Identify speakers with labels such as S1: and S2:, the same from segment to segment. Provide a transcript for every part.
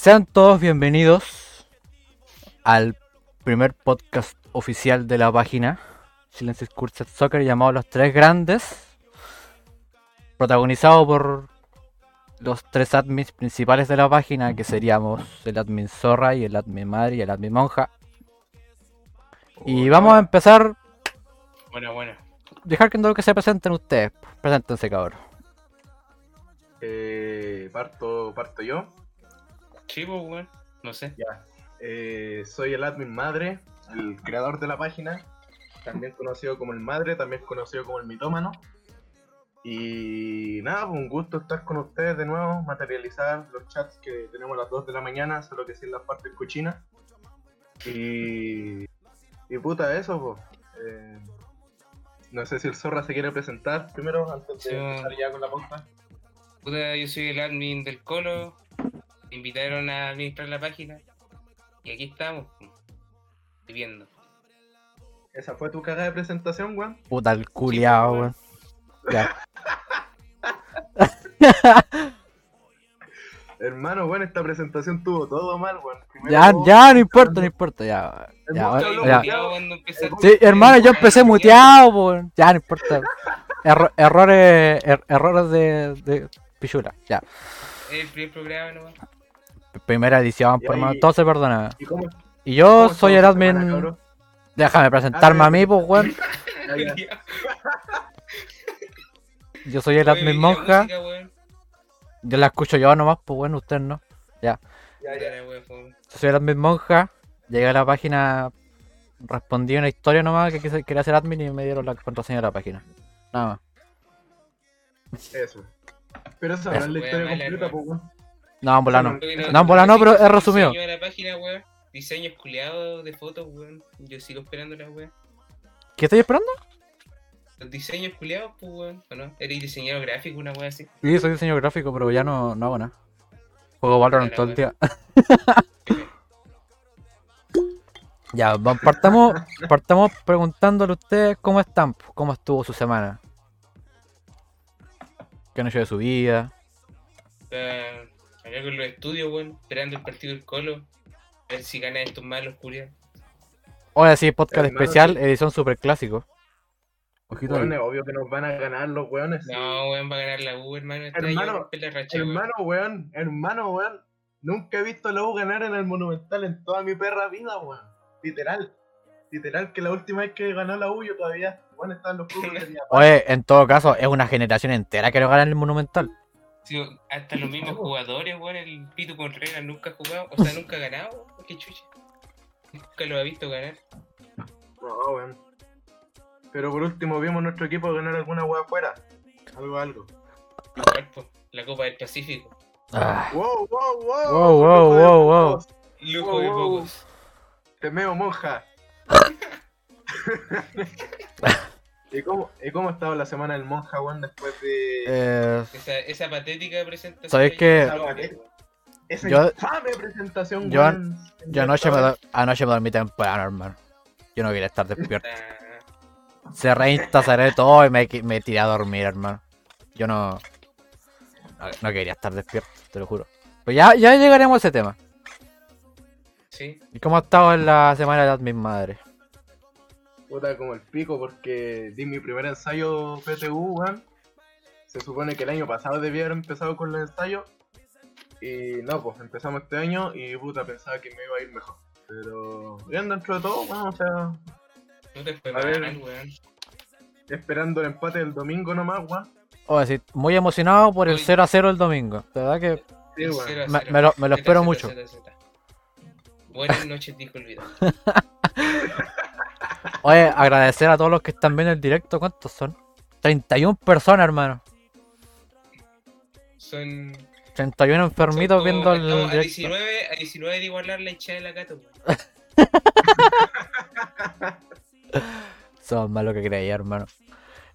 S1: Sean todos bienvenidos al primer podcast oficial de la página Silence Cursed Soccer llamado Los Tres Grandes, protagonizado por los tres admins principales de la página, que seríamos el admin Zorra y el admin Madre y el admin Monja. Y vamos a empezar,
S2: Bueno, bueno.
S1: dejar que todo que se presenten ustedes. Preséntense, cabrón.
S3: Eh, parto, parto yo.
S2: Sí, pues, weón. No sé.
S3: Ya. Eh, soy el admin madre, el creador de la página, también conocido como el madre, también conocido como el mitómano. Y nada, pues un gusto estar con ustedes de nuevo, materializar los chats que tenemos a las 2 de la mañana, solo que sin las partes cochinas. Y, y puta, eso, pues. Eh, no sé si el Zorra se quiere presentar primero, antes de
S2: Sí.
S3: empezar ya con la pauta.
S2: Puta, yo soy el admin del Colo. Me invitaron a administrar la página. Y aquí estamos. Viviendo.
S3: Esa fue tu caga de presentación, weón.
S1: Puta el culiao,
S2: Sí,
S1: weón. Ya.
S3: Hermano, bueno, esta presentación tuvo todo mal, weón. Primero
S1: Ya,
S3: vos-
S1: ya, no importa, no importa, ya. ya, ya. Sí, hermano, yo empecé muteado, po. Ya, no importa. Erro- errores, er- errores de, de pichula, ya.
S2: El primer programa nomás.
S1: Primera edición, por todo se perdona.
S3: ¿Y cómo,
S1: Y yo
S3: cómo
S1: soy el
S3: semana,
S1: admin. Déjame presentarme a mí, pues, weón. Yo soy el
S2: Oye, ¿y
S1: admin
S2: la
S1: monja. Yo la escucho yo nomás, pues, bueno, usted no.
S3: Ya,
S2: Ya,
S3: ya.
S2: weón,
S1: soy el admin monja. Llegué a la página, respondí una historia nomás que quise- quería ser admin y me dieron la contraseña de la página. Nada más.
S3: Eso. Pero esa no es la historia completa, pues, weón.
S1: No, en bola no. No, en bola no, pero es resumido.
S2: Diseño de la página, weón. Diseños culiados de fotos, weón. Yo sigo esperando la weón.
S1: ¿Qué estoy esperando?
S2: Los diseños culiados, pues, weón. ¿O no? Eres diseñador gráfico, una weón así.
S1: Sí, soy diseño gráfico, pero ya no, no hago nada. Juego Valorant todo el día. Ya, partamos, partamos preguntándole a ustedes cómo están, po, cómo estuvo su semana. ¿Qué han hecho de su vida?
S2: Está acá con los estudios, weón. Esperando el partido del Colo. A ver si gana estos malos culiados.
S1: Hoy sí, podcast
S3: Hermano,
S1: especial,
S3: sí.
S1: edición super clásico. Ojito
S3: Weón,
S1: ahí.
S3: es obvio que nos van a ganar los weones.
S2: No, weón, va a ganar la U, hermano. Este
S3: Hermano,
S2: la racha, weón.
S3: Hermano, weón, hermano, weón. Nunca he visto a la U ganar en el Monumental en toda mi perra vida, weón. Literal. Literal, que la última vez que ganó la U yo todavía, weón, estaban los clubes de mi.
S1: Oye, en todo caso, es una generación entera que no gana en el Monumental.
S2: Sí, hasta los mismos jugadores, weón. El Pito Contreras nunca ha jugado, o sea, nunca ha ganado. weón, Qué chucha. Nunca lo ha visto ganar.
S3: No, weón. Pero por último vimos nuestro equipo ganar alguna weá afuera. Algo, algo.
S2: La Copa del Pacífico.
S1: Ah,
S3: Wow, wow, wow.
S1: Wow, wow, wow, wow.
S2: Lujo
S3: Wow,
S2: de
S3: wow.
S2: pocos.
S3: Te meo, monja. ¿Y cómo, ¿Y cómo ha estado la semana del monja, weón, después de
S1: eh,
S2: Esa, esa patética presentación.
S1: ¿Sabes qué?
S2: esa
S3: Yo- infame presentación,
S1: yo-
S3: weón?
S1: yo anoche me, do- anoche me dormí temprano, hermano. Yo no quería estar despierto.
S2: Ah,
S1: Cerré Insta, cerré todo y me, tiré a dormir, hermano. Yo no, no. no quería estar despierto, te lo juro. Pues ya, ya llegaremos a ese tema.
S2: Sí.
S1: ¿Y cómo ha estado en la semana de mis madres?
S3: Puta, como el pico, porque di mi primer ensayo PTU, weón. Se supone que el año pasado debía haber empezado con los ensayos. Y no, pues empezamos este año y puta, pensaba que me iba a ir mejor. Pero bien dentro de todo, bueno, o sea,
S2: No te fue
S3: A
S2: mal,
S3: ver.
S2: weón.
S3: esperando el empate del domingo nomás, weón.
S1: Oye, sí, muy emocionado por el
S2: Oye.
S1: 0 a 0 el domingo. De verdad que
S3: Sí,
S2: a
S1: me, lo, me lo
S2: Zeta,
S1: espero mucho.
S2: Buenas noches, dijo el video.
S1: Oye, agradecer a todos los que están viendo el directo. ¿Cuántos son? 31 personas, hermano.
S2: Son.
S1: 31 enfermitos
S2: como-
S1: viendo el
S2: estamos a
S1: directo.
S2: 19, a 19 de igualar la hinchada de la gato, weón.
S1: Son más lo que creía, hermano.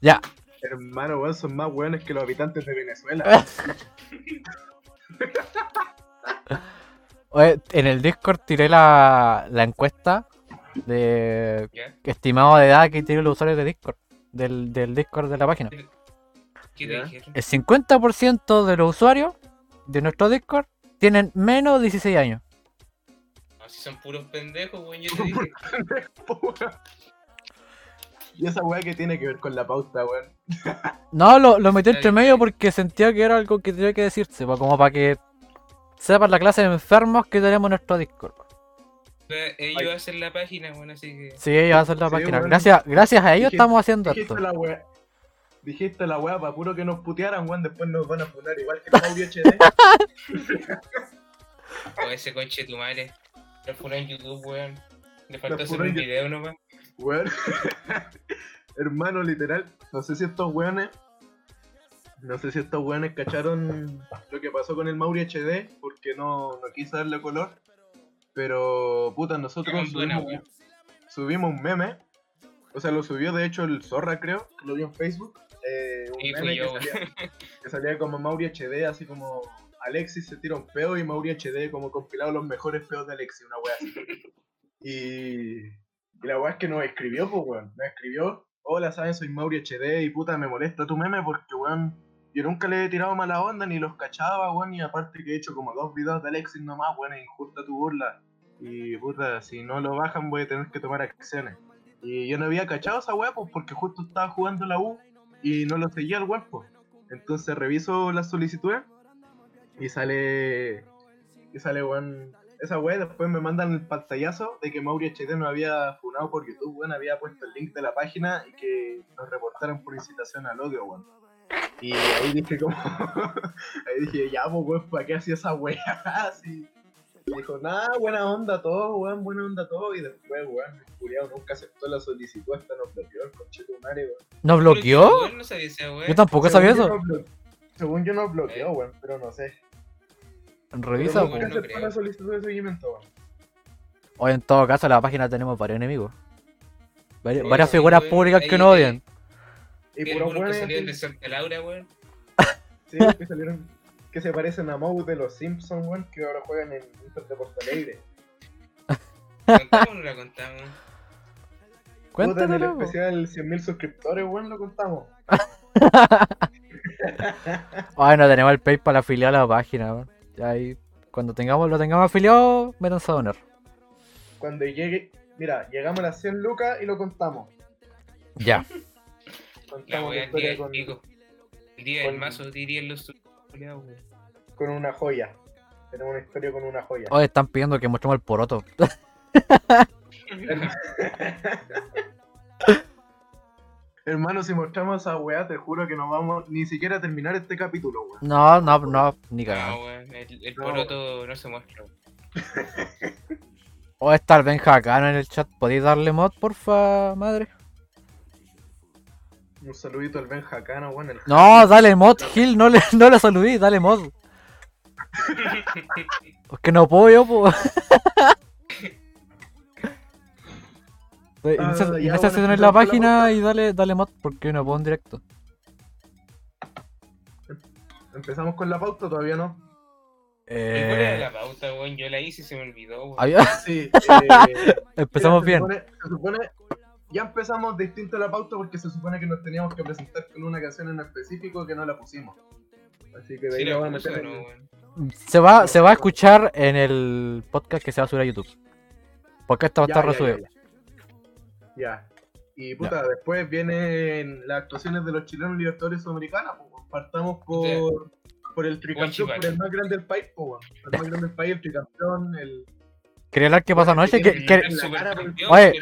S1: Ya,
S3: Hermano, weón, son más weones que los habitantes de Venezuela.
S1: Oye, en el Discord tiré la, la encuesta de estimado de edad que tienen los usuarios de Discord. Del, del Discord de la página.
S2: ¿Qué dijeron?
S1: El 50% de los usuarios de nuestro Discord tienen menos de 16 años.
S2: No, si son puros pendejos, weón, yo te dije.
S3: y esa weá que tiene que ver con la pauta, weón.
S1: No, lo, lo metí entre medio porque sentía que era algo que tenía que decirse, como para que sepan la clase de enfermos que tenemos en nuestro Discord.
S2: Ellos
S3: Ay.
S2: hacen la página, weón, así que.
S1: Sí, ellos hacen la
S3: Sí,
S1: página.
S3: bueno.
S1: Gracias, gracias a ellos
S3: Dijiste-
S1: estamos haciendo esto.
S3: Dijiste la weá. Dijiste la weá para puro que nos putearan, weón. Después nos van a funar igual que el audio HD.
S2: O ese conche de tu madre. Lo funó en YouTube, weón. Le faltó hacer un video nomás.
S3: Weón. Hermano, literal. No sé si estos weones. No sé si estos weones cacharon lo que pasó con el Mauri HD. Porque no, no quise darle color. Pero, puta, nosotros
S2: buena,
S3: subimos, un meme. O sea, lo subió de hecho el Zorra, creo. Que lo vio en Facebook. Eh, un
S2: Sí,
S3: meme
S2: fui
S3: que salía, que salía como Mauri HD, así como Alexis se tira un peo y Mauri HD como compilado los mejores peos de Alexis, una wea así. Y, y la wea es que nos escribió, pues weón, nos escribió, hola, saben, soy Mauri HD y puta, me molesta tu meme porque weón, yo nunca le he tirado mala onda ni los cachaba, weón, y aparte que he hecho como dos videos de Alexis nomás, weón, es injusta tu burla. Y puta, si no lo bajan voy a tener que tomar acciones. Y yo no había cachado esa wea, pues porque justo estaba jugando la U y no lo seguía el weón, pues. Entonces reviso las solicitudes y sale. Y sale, weón. Esa weá, después me mandan el pantallazo de que Mauri HD nos había funado por YouTube, weón. Había puesto el link de la página y que nos reportaran por incitación al odio, weón. Y ahí dije, como. ahí dije, ya, pues, weón, ¿para qué hacía esa weá? Así. Y dijo, nada, buena onda todo, weón, buena onda todo. Y después, weón, el culiao nunca aceptó la solicitud hasta nos bloqueó el conchetumare, weón.
S1: ¿Nos bloqueó?
S2: Weón, No sabía esa weón.
S1: Yo tampoco sabía
S3: Según yo
S1: eso.
S3: Según yo nos bloqueó, weón, pero no sé.
S1: Revisa, po.
S3: nunca
S2: no
S3: aceptó la solicitud de seguimiento, weón.
S1: O en todo caso, en la página tenemos varios enemigos. Vari-
S2: Sí,
S1: varias figuras
S2: weón,
S1: públicas que
S2: ahí te-
S1: odian.
S3: Y
S2: algunos que salieron de Santa Laura, weón.
S3: sí, que salieron que se parecen a Moe de los Simpsons, weón, que ahora juegan en Inter de Porto Alegre.
S2: ¿La contamos o no la contamos?
S3: Puta, en el especial 100.000 suscriptores, weón, lo contamos.
S1: Ay, no tenemos el PayPal afiliado a la página, weón. Ya ahí, cuando tengamos, lo tengamos afiliado, métanse a donar.
S3: Cuando llegue, mira, llegamos a las 100 lucas y lo contamos.
S1: Ya.
S2: La weá el día
S3: historia
S2: del
S3: con,
S2: pico. El día del
S3: con-
S2: mazo dirían los culiados, weón.
S3: con una joya. Tenemos una historia con una joya.
S1: Hoy están pidiendo que mostremos el poroto.
S3: Hermano, si mostramos esa weá, te juro que no vamos ni siquiera a terminar este capítulo, weón.
S1: No, no, no, ni
S2: No,
S1: cagado.
S2: weón, el, el
S3: No.
S2: poroto no se muestra.
S1: O está el Benja acá en el chat. ¿Podéis darle mod, porfa, madre?
S3: Un saludito al Ben Jacano, weón. El
S1: No, dale mod, Gil. No le, no le saludí, dale mod. Es que no puedo yo, po. Inicia
S3: Ah, bueno,
S1: sesión en
S3: empezamos
S1: la página y dale, dale mod porque no puedo en directo.
S3: Empezamos con la pauta, todavía no.
S2: ¿Y cuál era
S1: Eh,
S2: la pauta, weón? Yo la hice y se me olvidó, weón.
S1: había-
S3: Sí, eh,
S1: empezamos
S3: Mira,
S1: bien.
S3: se supone, se supone- ya empezamos distinto a la pauta porque se supone que nos teníamos que presentar con una canción en específico que no la pusimos. Así que de
S2: Sí, la
S3: a meter.
S1: Se va, se va a escuchar en el podcast que se va a subir a YouTube. Porque esto va a estar resubido.
S3: Ya, ya. Ya. Y puta, después vienen las actuaciones de los chilenos libertadores sudamericanos. pues, partamos por, por el tricampeón, por el más grande del país. pues, el más grande del país, el tricampeón, el.
S1: Quería hablar qué pasó anoche.
S3: que
S1: Que, Oye.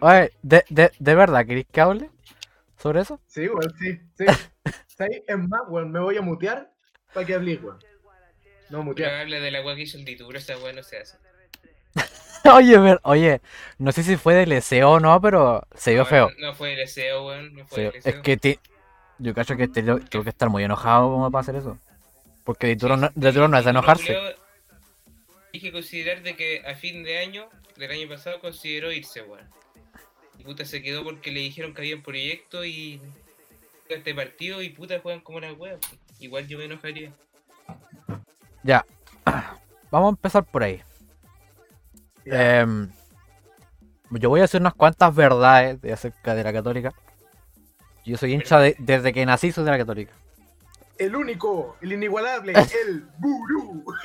S1: oye, de, de, ¿de verdad queréis que hable sobre eso?
S3: Sí, weón, sí. sí. Sí, Es más, weón, me voy a mutear para que hables, weón. No
S2: Pero
S3: mutear.
S2: habla de la que hizo el dituro, esa weá no se hace.
S1: oye, ver- oye, no sé si fue del deseo o no, pero se vio
S2: No,
S1: feo.
S2: No fue deseo, weón. No fue
S1: es que ti- yo cacho que este lo- tuvo que estar muy enojado como para hacer eso. Porque Dituro no, Dituro no es de enojarse.
S2: Hay que considerar de que a fin de año, del año pasado, consideró irse, weón. Y puta se quedó porque le dijeron que había un proyecto y este partido y puta juegan como una wea. pues. Igual yo me enojaría.
S1: Ya. Vamos a empezar por ahí. Em, yo voy a hacer unas cuantas verdades de acerca de la católica. Yo soy hincha de- desde que nací soy de la católica.
S3: el único, el inigualable, el Buru.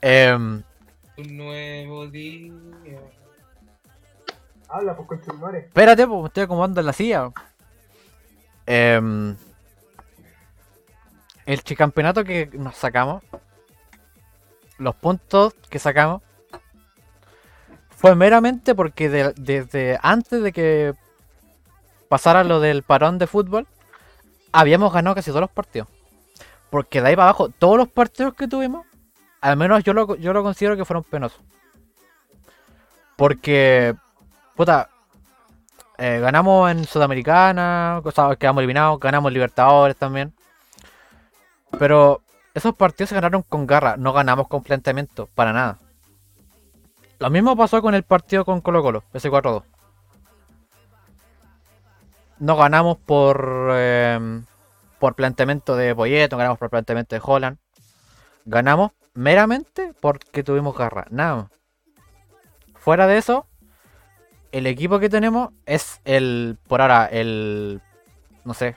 S1: Em,
S2: Un nuevo día.
S3: Habla, pues, con
S1: espérate, pues me estoy acomodando en la silla. Em, el chicampeonato que nos sacamos, los puntos que sacamos, fue meramente porque de- desde antes de que pasara lo del parón de fútbol, habíamos ganado casi todos los partidos. Porque de ahí para abajo, todos los partidos que tuvimos, al menos yo lo, yo lo considero que fueron penosos. Porque, puta, eh, ganamos en Sudamericana, o sea, quedamos eliminados, ganamos Libertadores también. Pero esos partidos se ganaron con garra, no ganamos con planteamiento, para nada. Lo mismo pasó con el partido con Colo Colo, ese 4-2. No ganamos por eh, por planteamiento de Poyet, no ganamos por planteamiento de Holland. Ganamos meramente porque tuvimos garra, nada más. Fuera de eso, el equipo que tenemos es el, por ahora, el, no sé.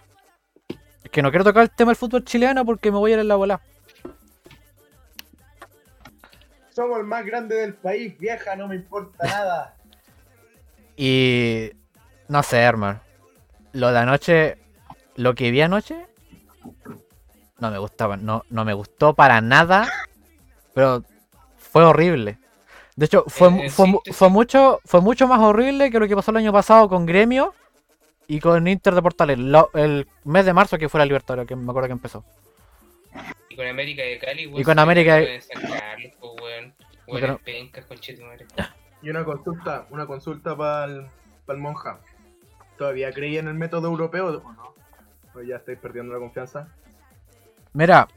S1: Es que no quiero tocar el tema del fútbol chileno porque me voy a ir en la bola.
S3: Somos el más grande del país, vieja, no me importa nada.
S1: Y no sé, hermano. Lo de anoche, lo que vi anoche, no me gustaba, no, no me gustó para nada, pero fue horrible. De hecho, fue, mu-
S2: en
S1: fue, fue mucho, fue mucho más horrible que lo que pasó el año pasado con Gremio y con Inter de Portales. Lo- el mes de marzo que fue la Libertadores, que me acuerdo que empezó.
S2: Y con América de Cali, weón.
S1: Y con América de-
S2: de San Carlos, po, weón. Weón, pencas, conchetumare.
S3: Y una consulta, una consulta para el monja. ¿Todavía creía en el método europeo o no? ¿O ya estáis perdiendo la confianza?
S1: Mira,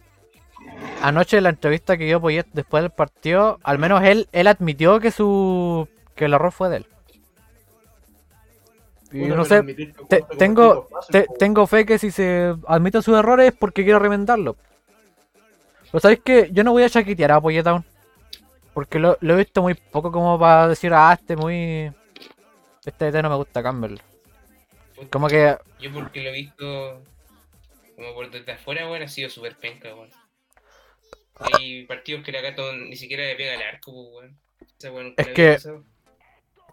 S1: anoche en la entrevista que dio Poyet después del partido, al menos él, él admitió que su que el error fue de él. Y no sé, te- tengo, te-
S3: po,
S1: tengo fe que si se admite sus errores es porque quiero remendarlo. Pero sabéis que yo no voy a chaquetear a Poyet aún. Porque lo, lo he visto muy poco como para decir, ah, este muy... Este DT no me gusta, Campbell. Como que
S2: Yo porque lo he visto como por desde afuera, weón, ha sido súper penca, weón. Hay partidos que la gato ni siquiera le pega al arco, pues, weón. Nunca
S1: Es que-
S2: pasado.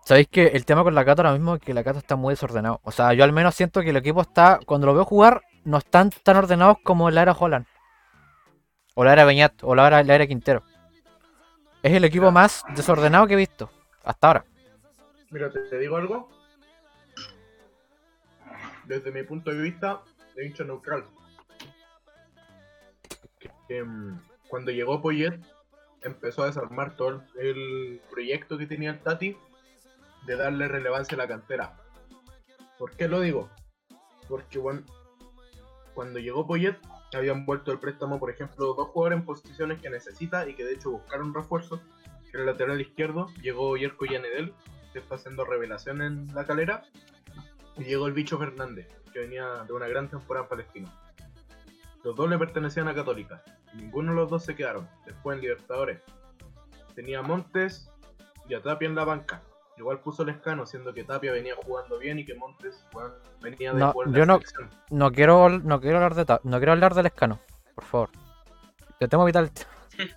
S1: Sabéis que el tema con la Cato ahora mismo es que la Cato está muy desordenado. O sea, yo al menos siento que el equipo está, cuando lo veo jugar, no están tan ordenados como la era Holland. O la era Beñat, o la era, la era Quintero. Es el equipo más desordenado que he visto. Hasta ahora.
S3: Mira, te, te digo algo. Desde mi punto de vista, de hincha neutral. Em, cuando llegó Poyet, empezó a desarmar todo el, proyecto que tenía el Tati de darle relevancia a la cantera. ¿Por qué lo digo? Porque cuando llegó Poyet, habían vuelto el préstamo, por ejemplo, dos jugadores en posiciones que necesita y que de hecho buscaron refuerzo, que era el lateral izquierdo, llegó Yerko Yanedel, que está haciendo revelación en la calera, y llegó el bicho Fernández, que venía de una gran temporada en Palestina. Los dos le pertenecían a Católica, ninguno de los dos se quedaron, después en Libertadores. Tenía a Montes y a Tapia en la banca. Igual puso Lescano, siendo que Tapia venía jugando bien y que Montes venía de
S1: No, yo no-
S3: selección.
S1: No quiero, no quiero hablar de Ta- no quiero hablar del escano. Por favor. Te tengo que evitar el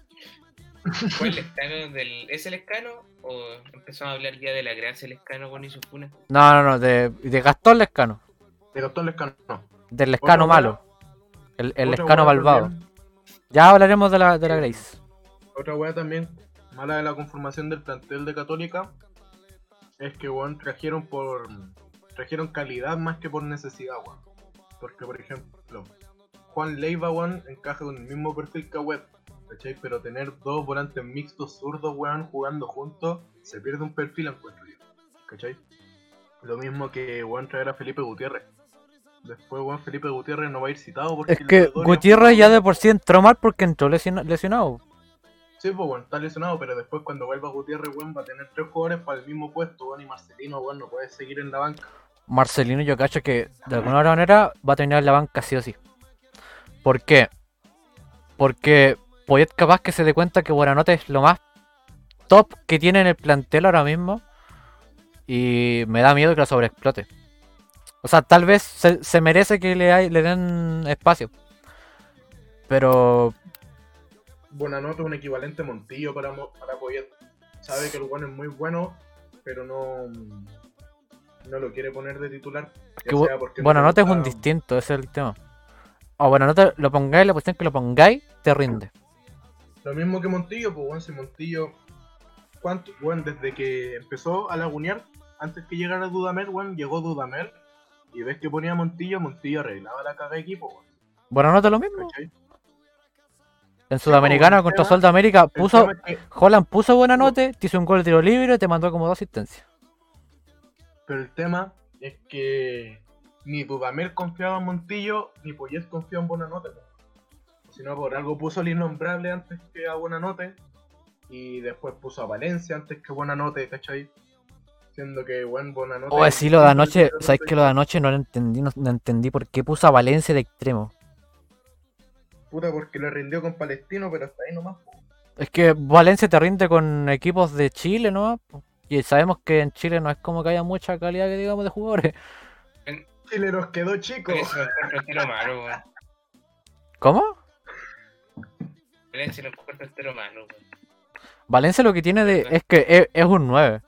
S2: ¿Fue el escano del. ¿Es el escano? ¿O empezamos a hablar ya de la gracia del escano con su funa?
S1: No, no, no, de, de Gastón Lescano.
S3: De Gastón Lescano, no.
S1: Del Lescano malo. El, el Lescano malvado. Ya hablaremos de la, de la Grace.
S3: Otra wea también mala de la conformación del plantel de Católica es que weón trajeron por trajeron calidad más que por necesidad, weón. Porque por ejemplo, Juan Leiva, weón, encaja con el mismo perfil que Web, ¿cachai? Pero tener dos volantes mixtos zurdos, weón, jugando juntos, se pierde un perfil encuentro yo, ¿cachai? Lo mismo que weón traer a Felipe Gutiérrez. Después, weón, Felipe Gutiérrez no va a ir citado porque
S1: Es que Gutiérrez ya de por sí entró mal porque entró lesiona- lesionado.
S3: Sí, pues bueno, está lesionado, pero después cuando vuelva Gutiérrez, weón, va a tener tres jugadores para el mismo puesto, weón, y Marcelino, weón, no puede seguir en la banca.
S1: Marcelino yo cacho que de alguna otra manera va a terminar en la banca sí o sí. ¿Por qué? Porque Poyet capaz que se dé cuenta que Buenanote es lo más top que tiene en el plantel ahora mismo. Y me da miedo que lo sobreexplote. O sea, tal vez se, se merece que le, hay- le den espacio. Pero
S3: Buenanote es un equivalente Montillo para, para Poyet. Sabe que el bueno es muy bueno, pero no, no lo quiere poner de titular. ya
S1: que bu-
S3: sea porque no
S1: es un distinto, ese es el tema. O bueno, no te lo pongáis, la cuestión que lo pongáis, te rinde.
S3: Lo mismo que Montillo, pues bueno, si Montillo, ¿cuánto? Bueno, desde que empezó a lagunear, antes que llegara Dudamel, bueno, llegó Dudamel, y ves que ponía Montillo, Montillo arreglaba la caga de equipo, weón,
S1: Bueno, no te lo mismo.
S3: ¿cachai?
S1: En Sudamericana
S3: el
S1: contra
S3: tema-
S1: Sol de América puso,
S3: es que-
S1: Holland puso buena nota, te hizo un gol de tiro libre, te mandó como dos asistencias.
S3: pero el tema es que ni Dudamel confiaba en Montillo, ni Poyet confiaba en Buenanote, po. Si no, por algo puso al innombrable antes que a Buenanote, y después puso a Valencia antes que Buenanote, ¿cachai? Siendo que, buen Buenanote...
S1: O sí, lo de anoche, sabes que lo de anoche no lo entendí, no, no entendí por qué puso a Valencia de extremo.
S3: Puta, porque le rindió con Palestino, pero hasta ahí nomás, po.
S1: Es que Valencia te rinde con equipos de Chile, ¿no? Y sabemos que en Chile no es como que haya mucha calidad, que digamos, de jugadores.
S3: Chile nos quedó chico.
S2: Eso malo, weón.
S1: ¿Cómo?
S2: Valencia no encuentro entero malo, weón.
S1: Valencia lo que tiene de es que es, es un 9.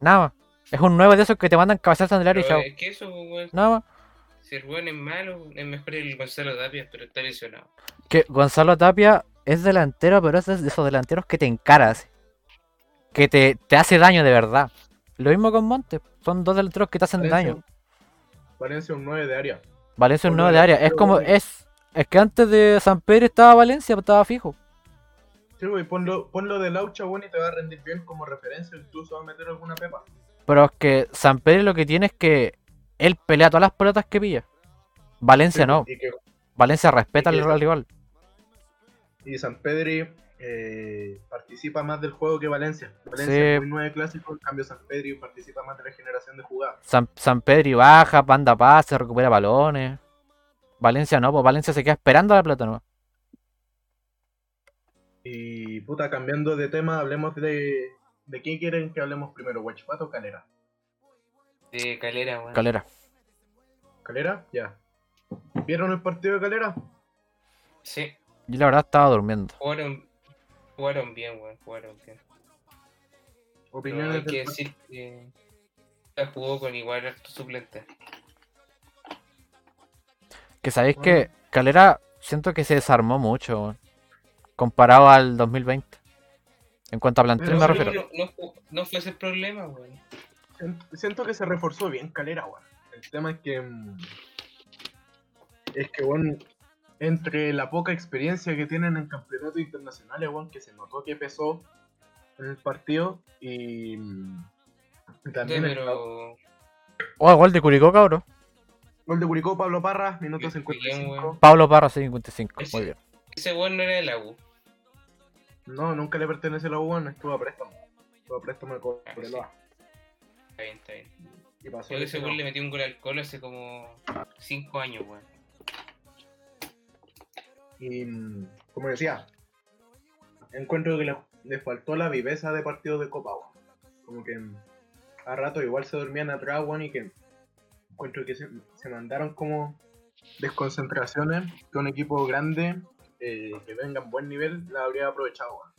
S1: Nada más. Es un 9 de esos que te mandan el área y chao.
S2: es que eso, weón.
S1: Nada más.
S2: Si el weón es malo, es mejor el Gonzalo Tapia, pero está lesionado.
S1: Que Gonzalo Tapia es delantero, pero es de esos delanteros que te encaras. Que te, te hace daño de verdad. Lo mismo con Montes. Son dos delanteros que te hacen daño.
S3: Valencia un 9 de área.
S1: Valencia es un
S3: Uno
S1: 9 de área. Es como.
S3: weón.
S1: Es, es que antes de San Pedro estaba Valencia, estaba fijo.
S3: Sí, güey, ponlo, ponlo de Laucha, bueno, y te va a rendir bien como referencia, incluso va a meter alguna pepa.
S1: Pero es que San Pedro lo que tiene es que él pelea todas las pelotas que pilla. Valencia
S3: Sí,
S1: no.
S3: Que,
S1: Valencia respeta al rival.
S3: y San Pedri eh, participa más del juego que Valencia. Valencia
S1: Sí.
S3: es muy 9 clásico, en cambio San Pedri participa más de la generación de jugadas.
S1: San, San Pedro baja, manda pases, recupera balones. Valencia no, pues Valencia se queda esperando a la pelota no.
S3: Y puta, cambiando de tema, hablemos de. ¿De qué quieren que hablemos primero? ¿Huachipato o Calera?
S2: De Calera, weón.
S1: Calera.
S3: ¿Calera? Ya. ¿Vieron el partido de Calera?
S2: Sí,
S1: Yo la verdad estaba durmiendo.
S2: jugaron, jugaron bien, weón. Jugaron bien.
S3: Opiniones
S2: hay que
S3: del
S2: decir que la jugó con igual harto suplente.
S1: Que sabéis
S3: Bueno.
S1: que Calera siento que se desarmó mucho weón, comparado al 2020. En cuanto a plantel me
S3: sí,
S1: refiero.
S2: No, no, fu- no fue ese el problema, weón.
S3: Siento- que se reforzó bien Calera, weón. El tema es que. mm, Es que, weón, entre la poca experiencia que tienen en campeonatos internacionales, weón, que se notó que pesó en el partido y. mm, También el
S2: pero
S1: Oh, gol de Curicó, cabrón.
S3: gol de Curicó, Pablo Parra, minuto
S2: Bien,
S3: 55.
S2: weón.
S1: Pablo Parra, 55. Muy
S2: Ese-
S1: bien.
S2: ese weón no era de la U.
S3: No, nunca le pertenece a la U, no estuvo a préstamo. Estuvo a préstamo de
S2: Ah,
S3: Cobreloa.
S2: Está bien, está bien.
S3: Y pasó
S2: Creo que ese weón le metió un gol al colo hace como 5 años, weón.
S3: Y mm, como decía, encuentro que le, le faltó la viveza de partidos de Copa, weón. Como que mm, a rato igual se dormían atrás, weón, y que encuentro que se, se mandaron como desconcentraciones que un equipo grande eh, que venga en buen nivel la habría aprovechado, weón.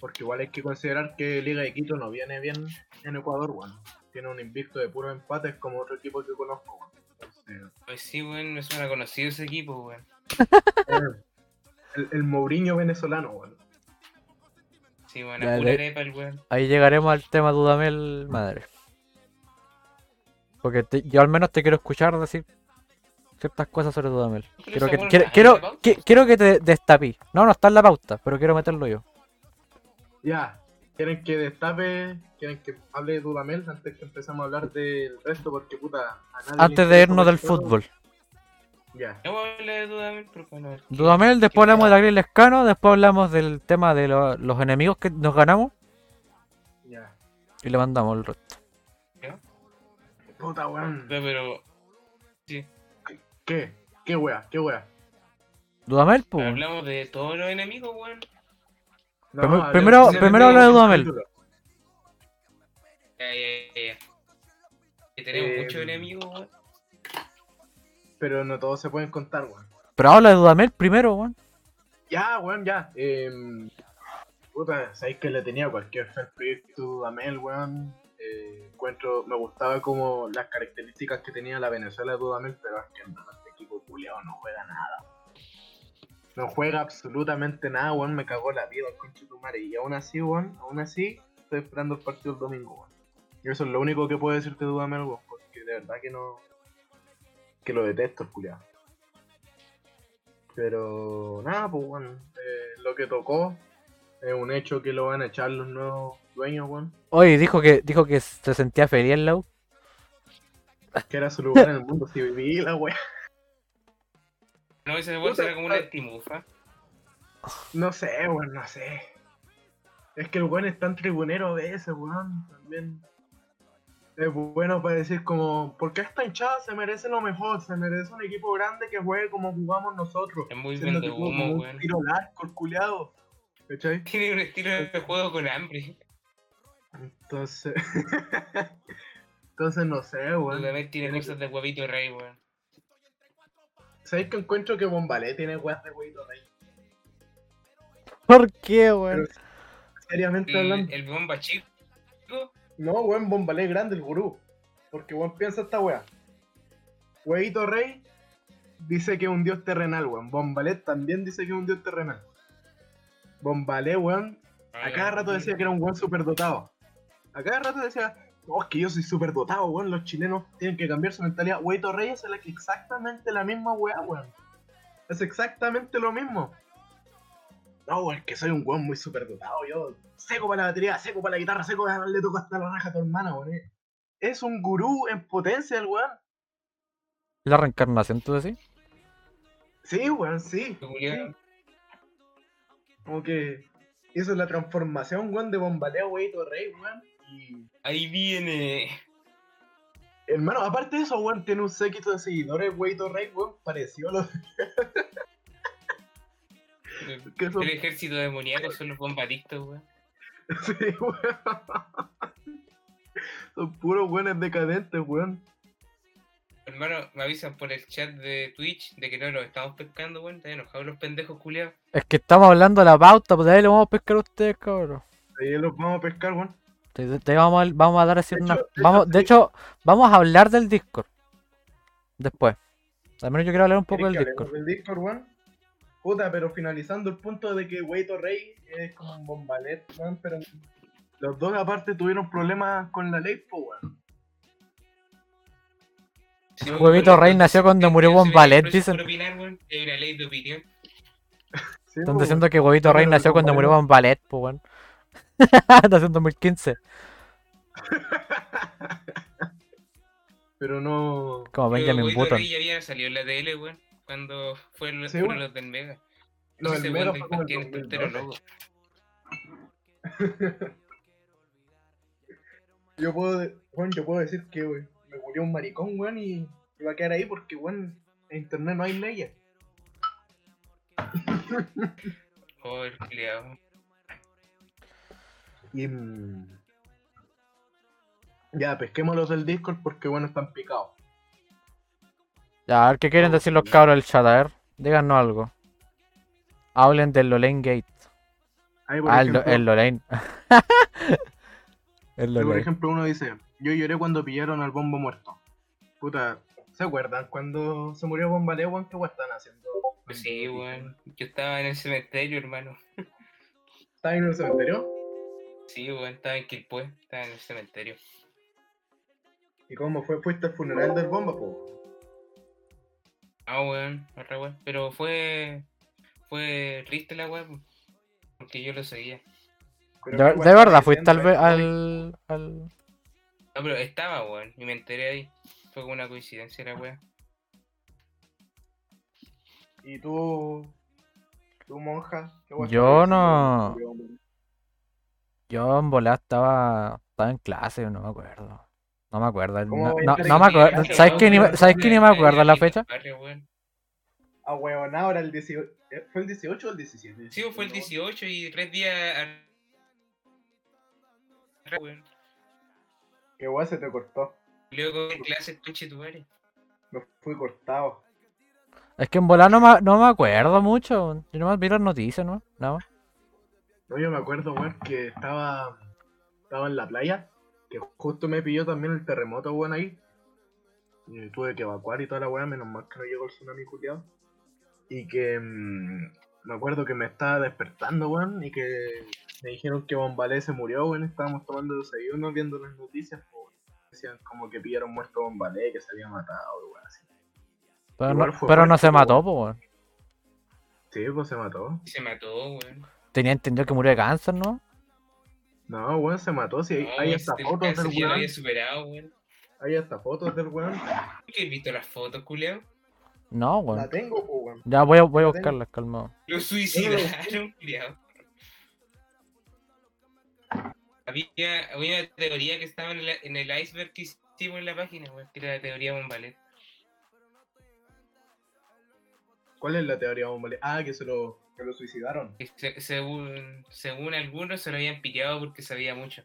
S3: Porque igual hay que considerar que Liga de Quito no viene bien en Ecuador, weón. Tiene un invicto de puros empates como otro equipo que conozco, weón. Entonces,
S2: Pues sí, weón, me suena conocido ese equipo, weón.
S3: eh, el, el Mourinho venezolano, weón.
S2: Sí, weón,
S1: Ya,
S2: pura
S1: de-
S2: arepa el weón.
S1: Ahí llegaremos al tema Dudamel, madre. Porque te- yo al menos te quiero escuchar decir ciertas cosas sobre Dudamel. Quiero que, quiero, quiero,
S2: la
S1: quiero te destapí. No, no está en la pauta, pero quiero meterlo yo.
S3: Ya, ¿quieren que destape? ¿Quieren que hable de Dudamel antes que empecemos a hablar del resto? Porque puta, a nadie
S1: Antes de irnos del fútbol.
S3: Ya,
S2: No voy a hablar de Dudamel, pero bueno, a ver qué-
S1: Dudamel, después
S2: qué
S1: hablamos de
S2: pasa.
S1: Gabriel Lescano, después hablamos del tema de lo- los enemigos que nos ganamos
S3: ya.
S1: y le mandamos el resto.
S3: Puta, weón.
S2: No, pero
S3: ¿Qué? ¿Qué wea? ¿Qué wea?
S1: Dudamel, pues.
S2: hablamos de todos los enemigos, weón.
S3: No,
S1: Primero- primero-
S3: de
S1: primero
S3: enemigos
S1: habla de Dudamel.
S2: Ya, ya, ya. Que tenemos
S3: Eh,
S2: muchos enemigos, weón.
S3: Pero no todos se pueden contar, weón.
S1: Pero habla de Dudamel primero, weón.
S3: Ya, weón, ya. Eh, puta, sabéis que le tenía cualquier proyecto a Mel, weón. Eh, encuentro, me gustaba como las características que tenía la Venezuela de Dudamel, pero es que en este equipo culiado no juega nada. No juega absolutamente nada, weón, me cagó la vida de tu madre. Y aún así, weón, aún así, estoy esperando el partido el domingo, eso es lo único que puedo decirte de Dudamel, porque de verdad que no. que lo detesto el culiado. Pero nada, pues bueno, eh, lo que tocó es un hecho que lo van a echar los nuevos dueños, weón.
S1: Oye, dijo que, dijo que se sentía feliz en la U.
S3: Que era su lugar en el mundo si viví la weá.
S2: No, ese weón será como una estimufa.
S3: No sé, weón, no sé. Es que el weón es tan tribunero a veces, weón. También es bueno para decir como, ¿por qué esta hinchada se merece lo mejor? Se merece un equipo grande que juegue como jugamos nosotros.
S2: Es muy
S3: que tuvo
S2: humo, weón.
S3: tiro largo, el culiado. ¿Cachai?
S2: Tiene un estilo de juego con hambre.
S3: Entonces. Entonces no sé, weón.
S2: Dudamel tiene cosas de huevito rey, weón.
S3: ¿Sabéis que encuentro que Bombalé tiene weas de huevito rey?
S1: ¿Por qué, weón?
S3: Seriamente
S2: El,
S3: hablando.
S2: el bomba chico.
S3: No, weón, Bombalé es grande el gurú. Porque weón piensa esta wea. Huevito Rey dice que es un dios terrenal, weón. Bombalé también dice que es un dios terrenal. Bombalé, weón, a cada rato decía que era un weón superdotado. A cada rato decía, no, es que yo soy superdotado, weón. Los chilenos tienen que cambiar su mentalidad. Huevito Rey es exactamente la misma weá, weón. Es exactamente lo mismo. No, weón, que soy un weón muy superdotado. Yo seco para la batería, seco para la guitarra, seco para le toco hasta la raja a tu hermana, weón. eh. Es un gurú en potencia el weón.
S1: ¿La reencarnación, tú decís?
S3: Sí, weón, sí. Como que hizo la transformación, weón, de bombaleo, huevito rey, weón.
S2: Ahí viene.
S3: Hermano, aparte de eso, weón, tiene un séquito de seguidores, Weito Rey, weón, pareció lo que son...
S2: El ejército demoníaco son los bombadictos, weón.
S3: Sí, weón. Son puros weones decadentes, weón.
S2: Hermano, me avisan por el chat de Twitch de que no los estamos pescando, weón. Están enojados los pendejos culiados.
S1: Es que estamos hablando de la pauta, pues de ahí lo vamos a pescar a ustedes, cabrón.
S3: Ahí los vamos a pescar, weón.
S1: Te, te vamos, a, vamos a dar así
S3: De
S1: una.
S3: hecho-
S1: vamos,
S3: hecho,
S1: de hecho, vamos a hablar del Discord. Después. Al menos yo quiero hablar un poco
S3: ¿Querés
S1: del Discord.
S3: del Discord, weón? Puta, pero finalizando el punto de que Weito Rey es como un bombalet, weón, pero los dos aparte tuvieron problemas con la ley, pues, weón.
S2: Sí,
S1: Huevito Rey nació cuando murió Bombalet, dicen. Están diciendo que Huevito Rey nació cuando murió
S3: Bombalet-
S1: pues weón. nació en 2015.
S3: Pero no.
S1: Como Benjamin Button.
S2: Ya había salido en la tele, weón. Cuando fueron,
S3: Sí,
S2: fueron
S3: weón.
S2: los del Mega.
S3: No, el fue como el 2012.
S2: loco.
S3: Yo puedo, de- weón, yo puedo decir que weón, me murió un maricón, weón, y va a quedar ahí porque, weón, en internet no hay leyes.
S2: Oh, el culiao.
S3: Y. mm, Ya, pesquemos los del Discord porque, bueno, están picados.
S1: Ya, a ver qué quieren decir los cabros del chat, a ver. Díganos algo. Hablen del Lolain Gate.
S3: Ahí, por
S1: Ah, el,
S3: ejemplo,
S1: el el
S3: ahí, por
S1: Lolain.
S3: ejemplo, uno dice: Yo lloré cuando pillaron al bombo muerto. Puta, ¿se acuerdan cuando se murió Bombalé, weón? ¿Qué están haciendo?
S2: Pues sí, weón. Yo estaba en el cementerio, hermano.
S3: ¿Estás en el cementerio?
S2: Sí, weón. Estaba en Quilpue. Estaba en el cementerio.
S3: ¿Y cómo fue? ¿Fuiste al funeral del bomba, po?
S2: Ah, weón. Otra weón. Pero fue. Fue triste la weón. Porque yo lo seguía.
S3: Pero
S1: ¿De, verdad fuiste al,
S3: diciendo,
S1: ve-
S3: eh?
S1: al, al-
S2: No, pero estaba, weón. Y me enteré ahí. Fue como una coincidencia la weón.
S3: ¿Y tú, tú monja? ¿Qué weón
S1: Yo no-? Yo en volada estaba, estaba en clase, no me acuerdo. No me acuerdo.
S3: ¿Cómo
S1: No, me acuerdo.
S3: clase,
S1: ¿Sabes qué? Ni, ¿sabes qué? Ni me acuerdo la fecha.
S3: Ah, weón, ahora el 18. ¿eh? ¿Fue el 18 o el 17?
S2: Sí, fue el 18 y tres días.
S3: Que weón se te cortó.
S2: Luego en clases conche tu.
S3: Me fui cortado.
S1: Es que en volar no me, no me acuerdo mucho. Yo nomás vi las noticias, ¿no? Nada más.
S3: No, yo me acuerdo, weón, que estaba, estaba en la playa, que justo me pilló también el terremoto, weón, ahí. Y tuve que evacuar y toda la weá, menos mal que no llegó el tsunami culiado. Y que mm, me acuerdo que me estaba despertando, weón, y que me dijeron que Bombalé se murió, weón, estábamos tomando desayuno viendo las noticias, weón. Decían como que pillaron muerto Bombalé, que se había matado, weón, así.
S1: Pero,
S3: Igual
S1: no,
S3: fue
S1: pero no se mató, pues, weón.
S3: Sí, pues se mató.
S2: Se mató, weón.
S1: Tenía entendido que murió de cáncer, ¿no?
S3: No, weón, se mató, sí, hay,
S2: No,
S3: hay hasta fotos del weón.
S2: había superado, weón.
S3: Hay hasta fotos del weón.
S2: ¿Qué has visto las fotos, culiao?
S1: No,
S3: La
S1: weón.
S3: tengo, pues, weón.
S1: Ya voy a, voy a
S3: la tengo.
S1: buscarlas, calmado.
S2: Lo suicidaron, culiao. Había, había una teoría que estaba en el, en el iceberg que hicimos en la página, weón, que era la teoría Bombalet.
S3: ¿Cuál es la teoría Bombalé? Ah, que se lo, que lo suicidaron.
S2: Que se- según, según algunos se lo habían pillado porque sabía mucho.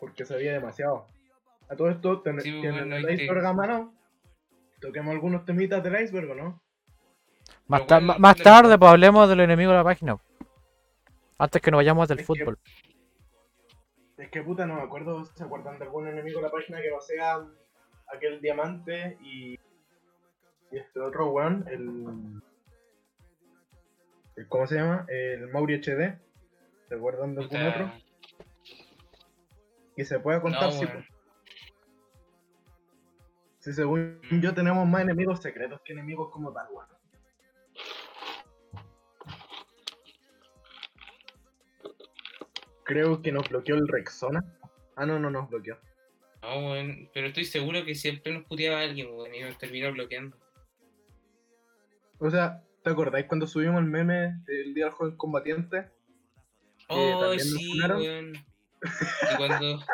S3: Porque sabía demasiado. A todo esto, ten-
S2: Sí,
S3: tienen
S2: bueno,
S3: el
S2: te-
S3: iceberg a mano. Toquemos algunos temitas del iceberg, ¿o no?
S1: Más, ta-
S2: bueno,
S1: más tarde,
S2: pues.
S1: pues hablemos de los enemigos de la página. Antes que nos vayamos del
S3: Es que-
S1: fútbol.
S3: Es que puta, no me acuerdo. ¿Se acuerdan de algún enemigo de la página que no sea aquel diamante y. Y este otro weón, el. ¿Cómo se llama? El Mauri HD. ¿Se acuerdan de algún otro? Y se puede contar
S2: No,
S3: si. Si según yo tenemos más enemigos secretos que enemigos como tal, weón. Creo que nos bloqueó el Rexona. Ah, no, no nos bloqueó.
S2: No, weón, pero estoy seguro que siempre nos puteaba alguien, weón, y nos terminó bloqueando.
S3: O sea, ¿te acordáis cuando subimos el meme del Día del Joven Combatiente?
S2: Oh,
S3: también nos
S2: sí, weón. Y cuando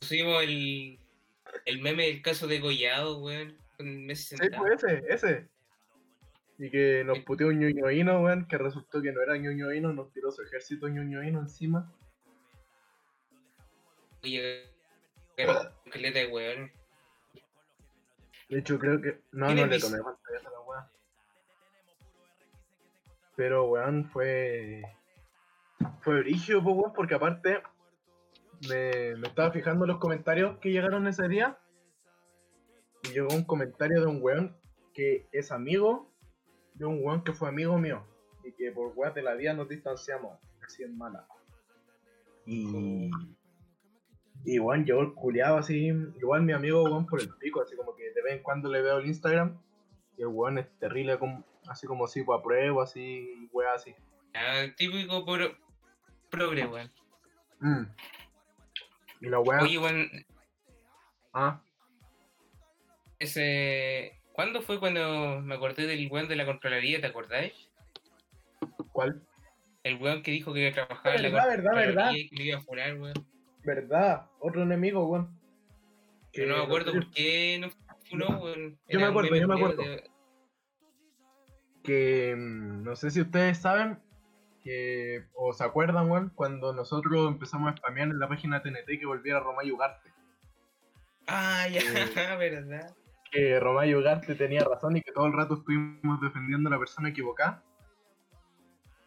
S2: subimos el, el meme del caso de Gollado, weón, con Messi
S3: Sí, pues ese, ese. Y que nos puteó un ñoñoíno, weón, que resultó que no era ñoñoíno, nos tiró su ejército ñoñoíno encima.
S2: Oye, caleta de weón.
S3: De hecho, creo que. No,
S2: ¿Quién
S3: no le tomé pantalla a la weá. Pero, weón, fue. Fue brigio, po, weón, porque aparte. Me, estaba fijando los comentarios que llegaron ese día. Y llegó un comentario de un weón que es amigo de un weón que fue amigo mío. Y que por weas de la vida nos distanciamos. Así en mala. Y. Y weón, llegó el culiado así. Igual mi amigo, weón, por el pico. Así como que de vez en cuando le veo el Instagram. Y el weón es terrible, como, así como si pues, apruebo, así, weá, así.
S2: Ah, típico pro, progre, weón.
S3: Mm. Y la weá.
S2: Oye, weón,
S3: Ah,
S2: ese. ¿Cuándo fue cuando me acordé del weón de la Contraloría, te acordáis?
S3: ¿cuál?
S2: El weón que dijo que trabajaba en la
S3: Verdad, verdad,
S2: Contraloría
S3: verdad.
S2: y que le iba a funar, weón.
S3: ¿Verdad? Otro enemigo, weón.
S2: Que no me acuerdo por qué no funó, weón.
S3: Yo me acuerdo, yo me acuerdo.
S2: de-
S3: que mm, no sé si ustedes saben que o se acuerdan, weón, cuando nosotros empezamos a spamear en la página TNT que volviera Romayo Ugarte.
S2: Ah, ya,
S3: Eh,
S2: verdad.
S3: Que Romayo Ugarte tenía razón y que todo el rato estuvimos defendiendo a la persona equivocada.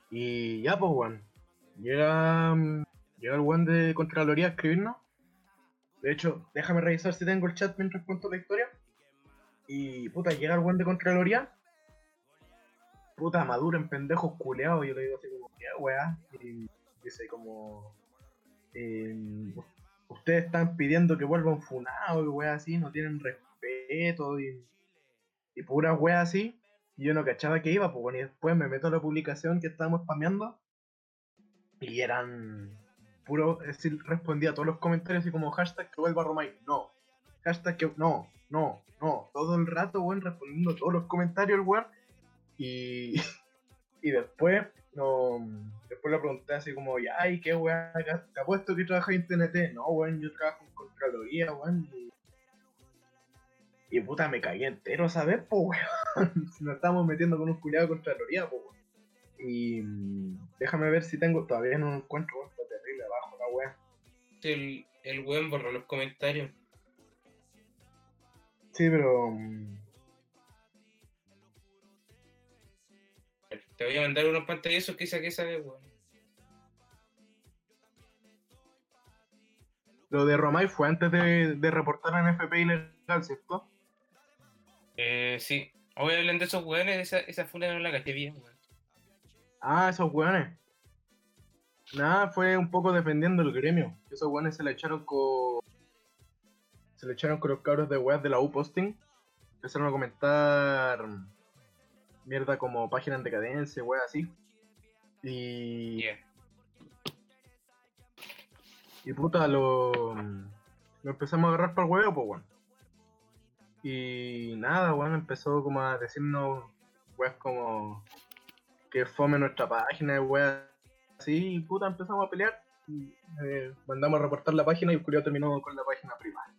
S3: Y ya, pues, weón. Llega, mm, llega el weón de Contraloría a escribirnos. De hecho, déjame revisar si tengo el chat mientras cuento la historia. Y puta, llega el weón de Contraloría. Puta, maduro en pendejos culeados. Yo le digo así como, ¿qué weá? Y dice como, eh, ustedes están pidiendo que vuelvan funados y weá así, no tienen respeto y, y pura weá así. Y yo no cachaba que iba, pues bueno, y después me meto a la publicación que estábamos spameando. Y eran puro, es decir, respondía a todos los comentarios así como hashtag que vuelva Romay, no. Hashtag que no, no, no. Todo el rato, weón, respondiendo a todos los comentarios weón. Y, y después, no, después le pregunté así como, ya, ¿y qué weón? ¿Te apuesto que trabajas en TNT? No, weón, yo trabajo en Contraloría, weón. Y, y puta, me caí entero, ¿sabes? Pues, weón. Nos estamos metiendo con un culiado de Contraloría, pues, weón. Y déjame ver si tengo, todavía no encuentro, weón, está terrible abajo la weá.
S2: El, el weón borró los comentarios.
S3: Sí, pero.
S2: Te voy a mandar unos pantallazos que saqué esa vez, weón.
S3: Lo de Romay fue antes de, de reportar a NFP ilegal, ¿cierto?
S2: Eh, sí. Hoy hablan de esos weones, esa, esa funa no la caché bien, weón.
S3: Ah, esos weones. Nada, fue un poco defendiendo el gremio. Esos weones se le echaron con. Se le echaron con los cabros de weas de la U-Posting. Empezaron a comentar. Mierda como página en decadencia, weas así. Y.
S2: Yeah.
S3: Y puta, lo. Lo empezamos a agarrar el huevo, pues, weón. Y nada, weón, empezó como a decirnos, weas como. Que fome nuestra página, weas así, y puta, empezamos a pelear. y, eh, mandamos a reportar la página y el terminó con la página privada.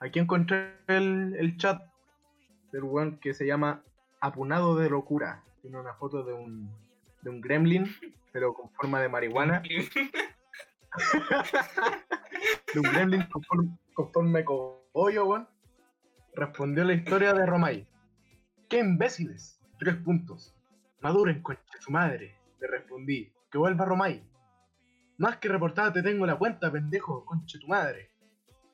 S3: Aquí encontré el, el chat del weón que se llama Apunado de Locura. Tiene una foto de un, de un gremlin, pero con forma de marihuana. de un gremlin con forma, con forma de cogollo, weón. Respondió la historia de Romay. ¡Qué imbéciles! Tres puntos. Maduren, de su madre. Le respondí. Que vuelva Romay. Más que reportada te tengo la cuenta, pendejo, concha de tu madre.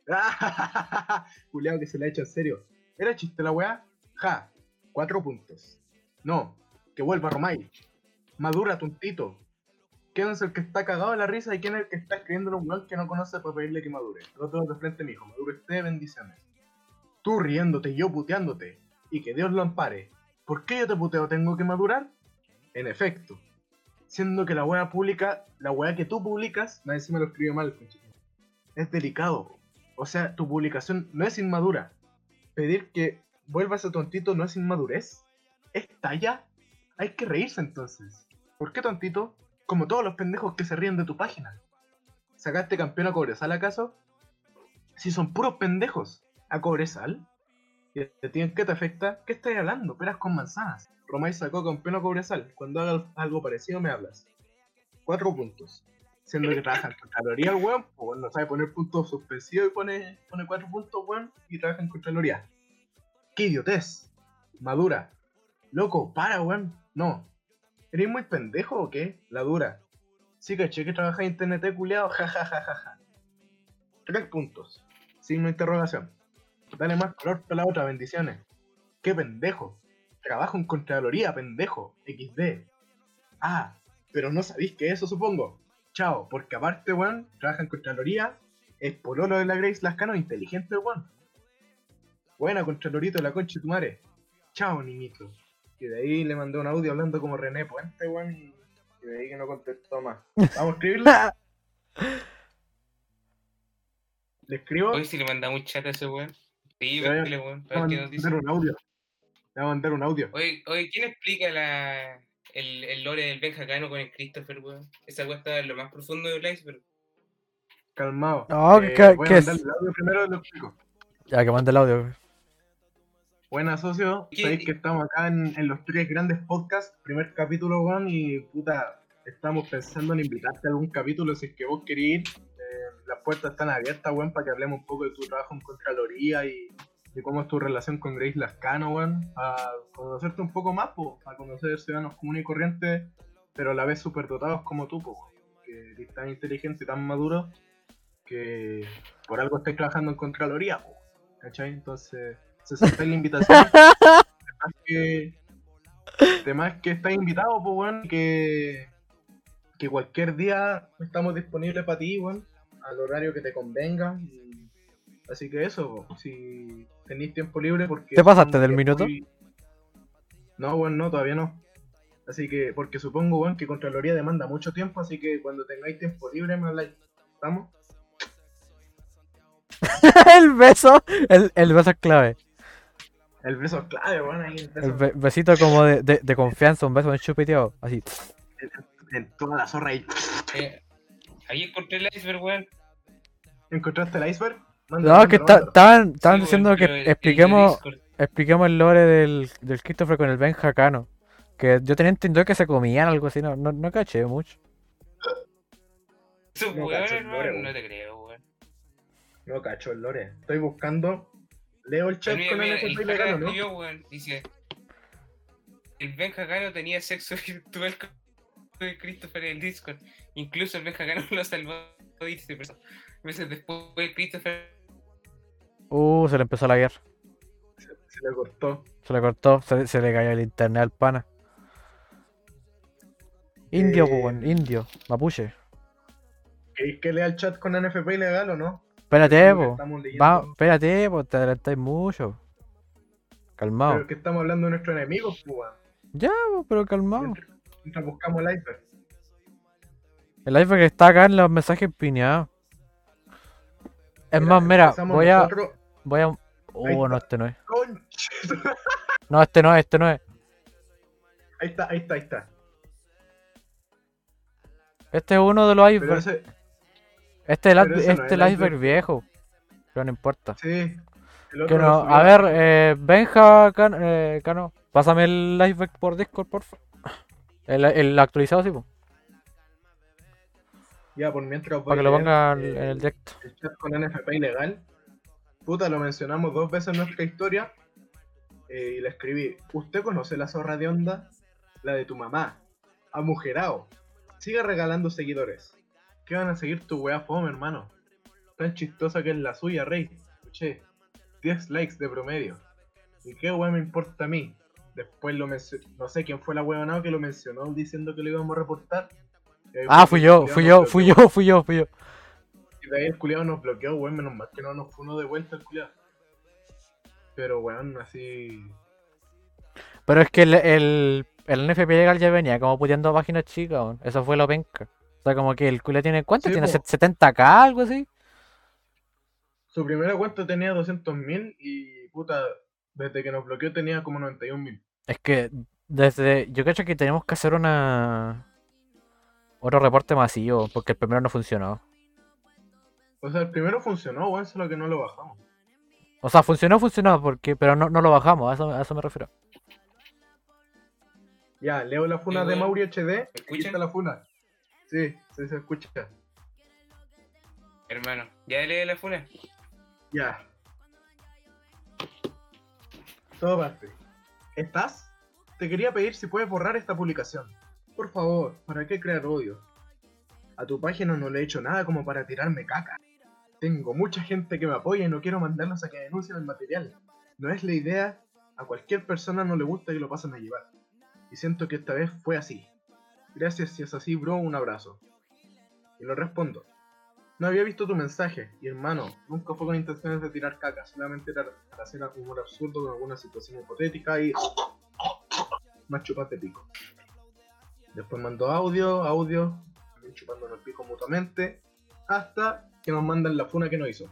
S3: Juliado que se la ha hecho en serio. ¿Era chiste la weá? Ja. Cuatro puntos. No. Que vuelva Romay. Madura, tontito. ¿Quién es el que está cagado de la risa y quién es el que está escribiendo un weón que no conoce para pedirle que madure? Los dos de frente, mijo. Madure usted, bendiciones. Tú riéndote yo puteándote. Y que Dios lo ampare. ¿Por qué yo te puteo tengo que madurar? En efecto. Siendo que la weá pública, la weá que tú publicas, más encima lo escribió mal. Es delicado. O sea, tu publicación no es inmadura. Pedir que vuelva ese tontito no es inmadurez. ¿Es talla? Hay que reírse entonces. ¿Por qué tontito? Como todos los pendejos que se ríen de tu página. ¿Sacaste campeón a Cobresal acaso? Si son puros pendejos. ¿A Cobresal? ¿Y en qué te afecta? ¿Qué estás hablando? Peras con manzanas. Romay sacó campeón a Cobresal. Cuando haga algo parecido me hablas. Cuatro puntos. Siendo que trabajan con caloría el weón, pues no sabe poner puntos suspensivos y pone, pone cuatro puntos, weón, y trabaja en Contraloría. ¡Qué idiotez! Madura. Loco, para, weón. No. ¿Eres muy pendejo o qué? La dura. Sí, caché que trabaja en TNT, culiado. Ja, ja, ja, ja, ja. Tres puntos. Signo de interrogación. Dale más color para la otra, bendiciones. ¡Qué pendejo! Trabajo en Contraloría, pendejo. XD. Ah, pero no sabéis que eso, supongo. Chao, porque aparte, weón, trabaja en Contraloría, es pololo de la Grace Lascano, inteligente, weón. Buena, Contralorito, la concha de tu madre. Chao, niñito. Y de ahí le mandé un audio hablando como René Puente, weón, y y de ahí que no contestó más. Vamos a escribirle. Le escribo.
S2: Hoy si le mandamos un chat a ese weón. Sí, pregúntale, weón.
S3: Le
S2: A
S3: voy
S2: ver
S3: a
S2: qué nos dice.
S3: mandar un audio. Le voy a mandar un audio.
S2: Oye, oye, ¿quién explica la, el, el lore del Benja Cano con el Christopher, weón? Esa weá está en lo más profundo del iceberg.
S3: Calmado.
S1: No,
S3: Eh,
S1: ¿qué-
S3: voy a
S1: es?
S3: mandarle el audio primero y lo explico.
S1: Ya que mande el audio.
S3: Buenas, socio.
S2: ¿Qué-
S3: Sabéis que estamos acá en, en los tres grandes podcasts. Primer capítulo, weón, y puta, estamos pensando en invitarte a algún capítulo si es que vos querés ir. Eh, las puertas están abiertas, weón, para que hablemos un poco de tu trabajo en Contraloría y de cómo es tu relación con Grace Lascano, weón. A conocerte un poco más, po, a conocer ciudadanos comunes y corrientes, pero a la vez súper dotados como tú, po, que eres tan inteligente y tan maduro que por algo estáis trabajando en Contraloría, po, ¿cachai? Entonces, se acepta la invitación. Además que, además que estás invitado, pues, weón, que, que cualquier día estamos disponibles para ti, weón, al horario que te convenga. y- Así que eso, po, si tenéis tiempo libre, porque...
S1: ¿Te pasaste del minuto?
S3: muy- No, weón, no, todavía no. Así que, porque supongo, weón, que Contraloría demanda mucho tiempo, así que cuando tengáis tiempo libre me habláis. ¿Estamos?
S1: el beso. El, el beso es clave.
S3: El beso es clave, weón, ahí el beso.
S1: El be- besito como de, de, de confianza, un beso en chupeteado. Así.
S3: En toda la zorra ahí.
S2: Eh, ahí encontré el iceberg, weón.
S3: ¿Encontraste el iceberg?
S1: No, que estaban estaban
S2: Sí,
S1: diciendo que
S2: pero el-
S1: expliquemos, expliquemos el lore del, del Christopher con el Ben Jacano. Que yo tenía entendido que se comían algo así, no, no, no caché mucho.
S3: No
S2: weones,
S3: cacho el lore,
S2: no te creo, weón.
S3: No cacho el lore. Estoy buscando. Leo el chat con
S2: mira,
S3: el Legano, ¿no?
S2: weón, dice el Benja Cano tenía sexo virtual con Christopher en el Discord. Incluso el Benja Cano lo salvó de irse, pero meses después Christopher
S1: Uh, se le empezó la guerra.
S3: Se, se le cortó.
S1: Se le cortó, se, se le cayó el internet al pana. Indio,
S3: Eh,
S1: weón, indio, mapuche.
S3: ¿Queréis que lea el chat con NFP ilegal o no?
S1: Espérate, po. Va, espérate, pues te adelantáis mucho. Calmado.
S3: Pero que estamos hablando de nuestros enemigos, pues.
S1: Ya, po, pero calmado.
S3: Mientras, mientras buscamos el iceberg.
S1: El iceberg está acá en los mensajes piñados. Es
S3: Mira,
S1: más, mira, voy a.
S3: nosotros-
S1: Voy a. Oh, no, este no es. No, este no es, este no es.
S3: Ahí está, ahí está, ahí está.
S1: Este es uno de los icebergs. Este es el,
S3: no
S1: este
S3: el
S1: el iceberg
S3: iceberg.
S1: viejo. Pero no importa.
S3: sí.
S1: Que no, a ver, eh, Benja Can- eh, Cano, pásame el iceberg por Discord, porfa. El, el actualizado, sí, po,
S3: Ya, por mientras voy
S1: para que lo
S3: a
S1: ponga
S3: leer,
S1: en el
S3: eh,
S1: directo.
S3: el chat con NFP ilegal. Puta, lo mencionamos dos veces en nuestra historia. eh, y le escribí: ¿Usted conoce la zorra de onda? La de tu mamá. Amujerao. Sigue regalando seguidores. ¿Qué van a seguir tu wea fome, hermano? Tan chistosa que es la suya, rey. Escuché. 10 likes de promedio. ¿Y qué wea me importa a mí? Después lo mencionó. No sé quién fue la wea que lo mencionó diciendo que lo íbamos a reportar.
S1: Ah, fui yo, fui yo, fui yo, fui yo, fui yo.
S3: Y de ahí el culiado nos bloqueó, weón, menos mal que no nos funó de vuelta el culiado. Pero weón, así.
S1: Pero es que el, el, el NFP legal ya venía como puteando páginas chicas, weón. eso fue lo penca. O sea, como que el culo tiene, ¿cuánto
S3: Sí,
S1: tiene?
S3: po.
S1: ¿Set- ¿70k, algo así?
S3: Su primera cuenta tenía 200.000 y puta, desde que nos bloqueó tenía como 91.000.
S1: Es que desde, yo creo que tenemos que hacer una... Otro reporte masivo, porque el primero no funcionó.
S3: O sea, el primero funcionó, weón, solo que no lo bajamos.
S1: O sea, funcionó, funcionó, porque, pero no, no lo bajamos, a eso, a eso me refiero.
S3: Ya, leo la funa
S2: Sí,
S3: de. Mauri HD. Está la funa. Sí, sí se escucha.
S2: Hermano, ya lee la funa.
S3: Ya. Todo parte. ¿Estás? Te quería pedir si puedes borrar esta publicación. Por favor, ¿para qué crear odio? A tu página no le he hecho nada como para tirarme caca. Tengo mucha gente que me apoya y no quiero mandarlos a que denuncien el material. No es la idea, a cualquier persona no le gusta que lo pasen a llevar. Y siento que esta vez fue así. Gracias si es así, bro, un abrazo. Y lo respondo. No había visto tu mensaje, y hermano, nunca fue con intenciones de tirar caca, solamente era para hacer humor absurdo con alguna situación hipotética y. más chupas de pico. Después mandó audio, audio, también chupándonos el pico mutuamente, hasta que nos mandan la funa que nos hizo.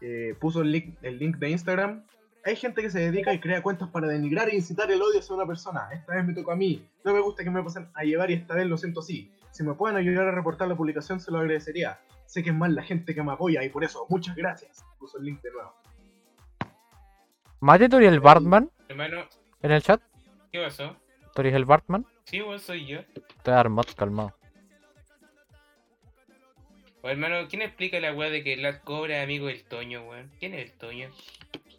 S3: Eh, puso el link, el link de Instagram. Hay gente que se dedica y crea cuentas para denigrar e incitar el odio hacia una persona. Esta vez me tocó a mí. No me gusta que me pasen a llevar y esta vez lo siento así. Si me pueden ayudar a reportar la publicación, se lo agradecería. Sé que es más la gente que me apoya y por eso, muchas gracias. Puso el link de nuevo.
S1: Mate, ¿tú eres el Bartman
S2: Hermano,
S1: en el chat?
S2: ¿qué pasó?
S1: ¿Tú eres el Bartman?
S2: Sí, vos soy yo.
S1: Te voy a dar mod, calmado.
S2: O hermano, ¿quién explica la weá de que Lat Cobra es amigo del Toño, weón? ¿Quién es el Toño?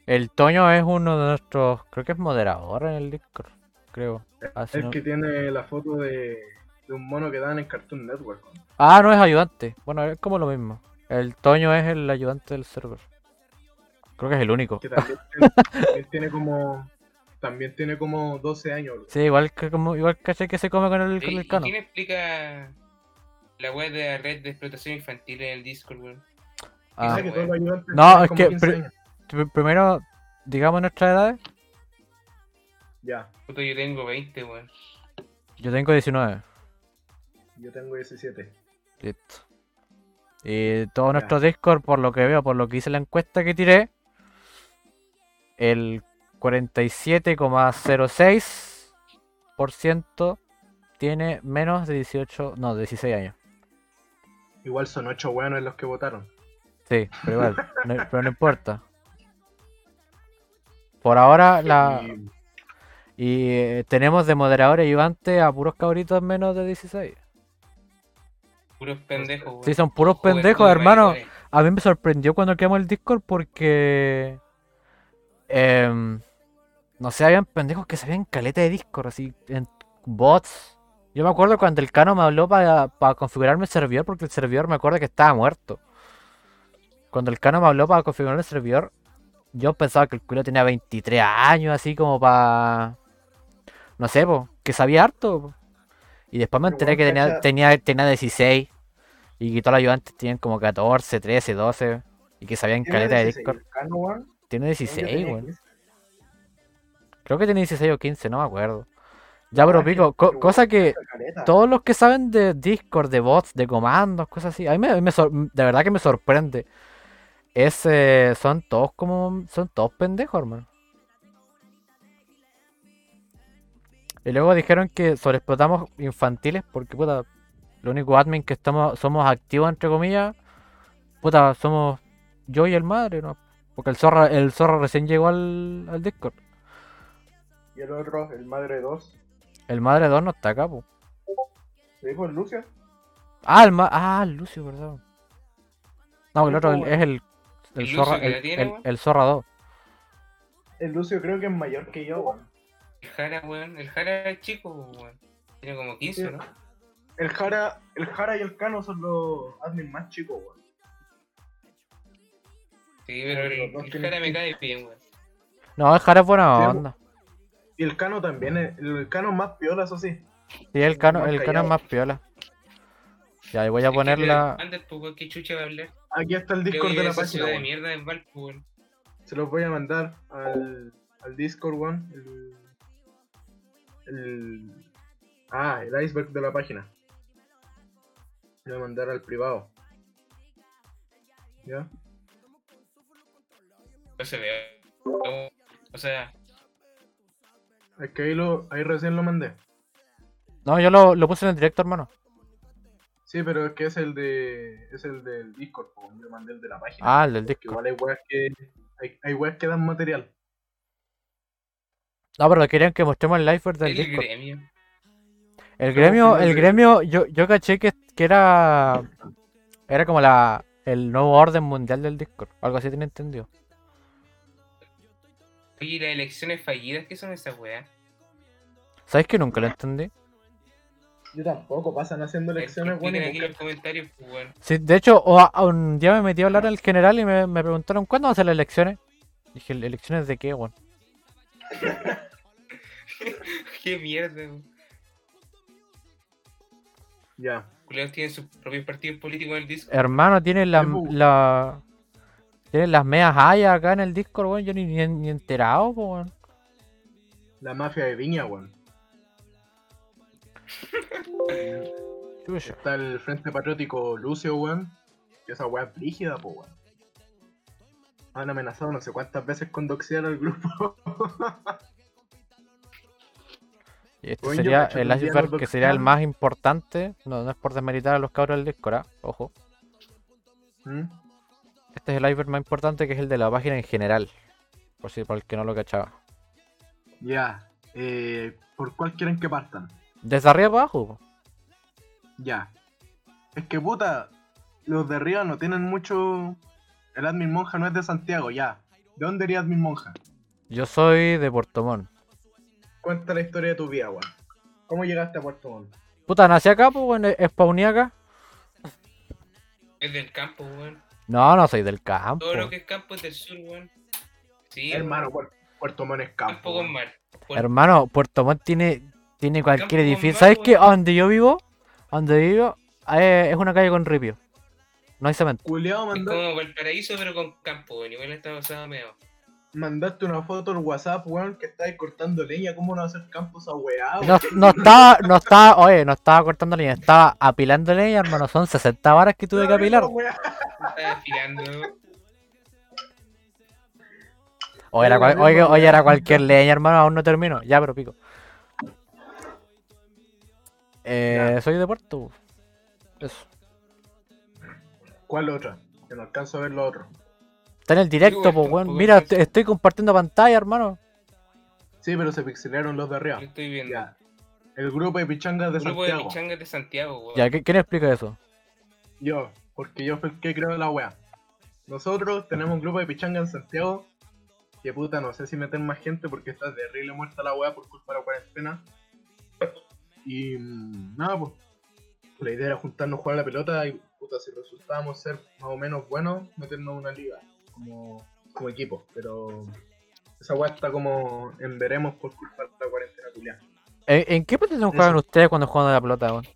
S1: El Toño es uno de nuestros, creo que es moderador en el Discord, creo. Ah, si
S3: El
S1: no-
S3: que tiene la foto de, de un mono que dan en Cartoon Network.
S1: Ah, no es ayudante. Bueno, es como lo mismo. El Toño es el ayudante del server. Creo que es el único.
S3: Que también tiene, como. También tiene como 12 años. bro.
S1: Sí, igual que como igual caché que se come con el, con
S2: ¿Y-
S1: el
S2: y
S1: cano.
S2: ¿Quién explica la weá de la red de explotación infantil en el Discord, weón?
S1: Ah,
S3: Dice que todos los ayudantes
S1: No, es que
S3: 15
S1: pri-
S3: años.
S1: pr- primero, digamos nuestras edades.
S3: Ya,
S2: yo tengo 20, weón.
S1: Yo tengo 19.
S3: yo tengo 17.
S1: Listo. Y todo nuestro Discord, por lo que veo, por lo que hice la encuesta que tiré, el 47,06% tiene menos de 18, no, de 16 años.
S3: Igual son 8 buenos los que votaron.
S1: Sí, pero igual, no- pero no importa. Por ahora, la,
S3: Y-
S1: y eh, tenemos de moderador y ayudante a puros cabritos menos de 16.
S2: Puros pendejos, weón.
S1: Sí, son puros pendejos,
S2: de
S1: hermano. A mí me sorprendió cuando creamos el Discord porque em, No sé, habían pendejos que sabían caleta de Discord, así, en bots. Yo me acuerdo cuando el Cano me habló para configurarme el servidor, porque el servidor me acuerdo que estaba muerto. Cuando el Cano me habló para configurar el servidor, yo pensaba que el culo tenía 23 años, así como para. No sé, po, que sabía harto. po. Y después me enteré que tenía, tenía, tenía 16. Y que todos los ayudantes tenían como 14, 13, 12. Y que sabían caleta de
S3: 16,
S1: Discord.
S3: Cano,
S1: Tiene
S3: creo que
S1: 16,
S3: tenía
S1: weón.
S3: 15.
S1: Creo que tiene 16 o 15, no me acuerdo. Ya, pero
S3: que-
S1: pico, co- cosa que todos los que saben de Discord, de bots, de comandos, cosas así, a mí me, me de verdad que me sorprende. Es, eh, son todos como, son todos pendejos, hermano. Y luego dijeron que sobreexplotamos infantiles porque, puta, lo único admin que estamos, somos activos, entre comillas, puta, somos yo y el madre, ¿no? Porque el zorra, el zorra recién llegó al, al Discord.
S3: Y el otro, el madre 2.
S1: El madre 2 no está acá, po.
S3: ¿Se dijo el Lucio?
S1: Ah, el ma ah, el Lucio, verdad. No, el otro el- es el, el
S2: ¿El
S1: zorra,
S2: Lucio que la
S1: el,
S2: tiene,
S1: el-
S2: weón?
S1: el zorra 2.
S3: El Lucio creo que es mayor que yo, weón.
S2: El Jara, weón. El Jara es chico, weón. Tiene como 15, ¿no?
S3: El Jara, el Jara y el Cano son los admin más chicos, weón.
S2: Sí, pero el,
S3: dos
S2: el Jara me
S3: 15.
S2: cae bien, weón.
S1: No, el Jara es buena
S3: Sí,
S1: onda.
S3: Y el Cano también, es- el Cano es más piola, eso sí.
S1: Sí, el cano, el cano es más piola. Ya, y voy a
S2: que
S1: ponerla.
S2: Antes, pues, weón, ¿qué chucha va a hablar?
S3: Aquí está el Discord de la página,
S2: ciudad de
S3: weón.
S2: mierda en Valpo, weón.
S3: Se los voy a mandar al, al Discord, weón. El, el- ah, el iceberg de la página. Lo voy a mandar al privado. ¿Ya?
S2: No se ve. No, O sea,
S3: Es que ahí, lo, ahí recién lo mandé.
S1: No, yo lo, lo puse en el directo, hermano.
S3: Sí, pero es que es el de. es el del Discord, po, yo mandé el de la página.
S1: Ah, el del
S3: Que
S1: Discord.
S3: igual hay weas que. Hay, hay weas que dan material.
S1: No, pero querían que mostremos el live del
S2: el
S1: Discord.
S2: gremio.
S1: El gremio, el gremio, yo, yo caché que, que era. Era como la el nuevo orden mundial del Discord. Algo así tiene entendido.
S2: Oye, ¿y las elecciones fallidas, ¿qué son esas weas?
S1: ¿Sabes que nunca lo entendí?
S3: Yo tampoco, pasan haciendo lecciones, weón.
S2: Expliquen
S3: y
S2: aquí en los comentarios, pues, weón.
S1: Sí, de hecho, un día me metí a hablar al general y me, me preguntaron cuándo van a ser las elecciones. Dije, ¿elecciones de qué, weón?
S2: Qué mierda, weón.
S3: Ya.
S2: Culeados tienen sus propios partidos políticos en el disco.
S1: Hermano, tienen la, la- Tienen las medias hayas acá en el Discord, weón. Yo ni, ni, ni enterado, weón.
S3: La mafia de Viña, weón. Está el Frente Patriótico Lucio, weón. Que esa weá es brígida, po, weón. Han amenazado no sé cuántas veces con doxear al grupo.
S1: Y este
S3: Weón,
S1: sería el iceberg que sería el más importante. No, no es por desmeritar a los cabros del Discord, ah, ojo.
S3: ¿Mm?
S1: Este es el iceberg más importante que es el de la página en general. Por si por el que no lo cachaba.
S3: Ya. Eh, ¿Por cuál quieren que partan?
S1: Desde arriba para abajo.
S3: Ya. Es que puta, los de arriba no tienen mucho. El admin monja no es de Santiago, ya. ¿De dónde eres admin monja?
S1: Yo soy de Puerto Montt.
S3: Cuenta la historia de tu vida, weón. ¿Cómo llegaste a Puerto Montt?
S1: Puta, nací acá, pues, weón. Spawné acá.
S2: Es del campo, weón.
S1: No, no soy del campo.
S2: Todo lo que es campo es del sur, weón. Sí,
S3: Hermano, Puerto Montt es
S2: campo,
S3: campo.
S2: con
S3: weón.
S2: mar. Puerto-
S1: Hermano, Puerto Montt tiene, tiene cualquier edificio. ¿Sabes qué? A donde yo vivo, a donde vivo, eh, es una calle con ripio. No hay cemento.
S3: Culeado
S2: Es
S3: mandó-
S2: como Valparaíso, pero con campo, weón. Igual está basado medio.
S3: mandaste una foto al WhatsApp, weón, que estáis cortando leña. ¿Cómo no va a hacer campo esa weá?
S1: No, no estaba, no estaba, oye, no estaba cortando leña, estaba apilando leña, hermano. Son 60 varas que tuve que apilar.
S3: Weá.
S2: Está afilando.
S1: O era, cual- oye, era cualquier leña, hermano, aún no termino. Ya, pero pico. Eh, soy de Puerto. Eso.
S3: ¿Cuál otra? Que no alcanzo a ver lo otro.
S1: Está en el directo, pues, weón. Mira, estoy compartiendo pantalla, hermano.
S3: Sí, pero se pixelaron los de arriba.
S2: Lo estoy viendo.
S3: Ya. El grupo de pichangas de
S2: Grupo de
S3: Santiago.
S2: pichangas de Santiago, weón.
S1: Ya, ¿qué- ¿quién explica eso?
S3: Yo, porque yo fui el que creo la wea. Nosotros tenemos un grupo de pichangas en Santiago que puta, no sé si meter más gente porque está terrible muerta la weá por culpa de la cuarentena. Y mm, nada, pues. La idea era juntarnos, jugar a la pelota y puta, si resultábamos ser más o menos buenos, meternos en una liga como, como equipo. Pero esa weá está como en veremos por culpa de la cuarentena culiada.
S1: ¿En, en qué posición
S3: Eso.
S1: juegan ustedes cuando juegan a la pelota, weón?